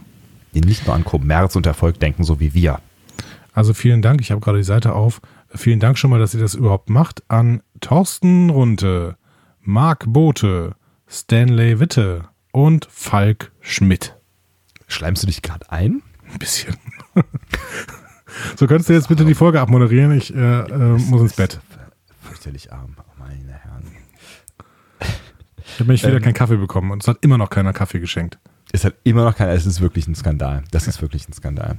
Die nicht nur an Kommerz und Erfolg denken, so wie wir. Also vielen Dank, ich habe gerade die Seite auf. Vielen Dank schon mal, dass ihr das überhaupt macht. An Thorsten Runte, Marc Bote, Stanley Witte, und Falk Schmidt. Schleimst du dich gerade ein? Ein bisschen. so könntest du jetzt bitte die Folge abmoderieren. Ich äh, äh, muss ins Bett. Fürchterlich arm, meine Herren. Ich habe nämlich wieder ähm, keinen Kaffee bekommen und es hat immer noch keiner Kaffee geschenkt. Es hat immer noch keiner, es ist wirklich ein Skandal. Das ist wirklich ein Skandal.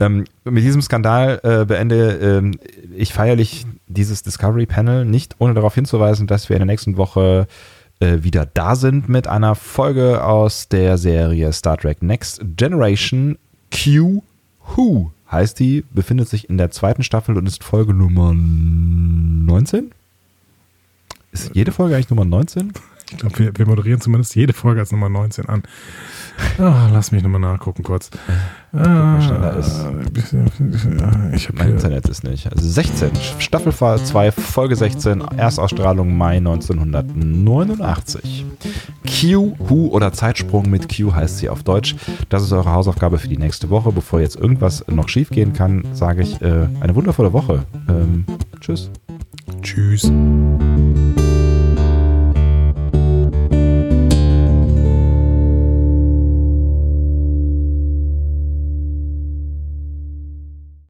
Ähm, mit diesem Skandal äh, beende ähm, ich feierlich dieses Discovery Panel nicht, ohne darauf hinzuweisen, dass wir in der nächsten Woche äh, wieder da sind mit einer Folge aus der Serie Star Trek Next Generation. Q Who heißt die, befindet sich in der zweiten Staffel und ist Folge Nummer 19? Ist jede Folge eigentlich Nummer 19? Ich glaube, wir, wir, moderieren zumindest jede Folge als Nummer 19 an. Oh, lass mich nochmal nachgucken kurz. Ah, ich mein Internet ist nicht. Also 16, Staffel 2, Folge 16, Erstausstrahlung Mai 1989. Q, Who oder Zeitsprung mit Q heißt sie auf Deutsch. Das ist eure Hausaufgabe für die nächste Woche. Bevor jetzt irgendwas noch schief gehen kann, sage ich äh, eine wundervolle Woche. Ähm, tschüss. Tschüss.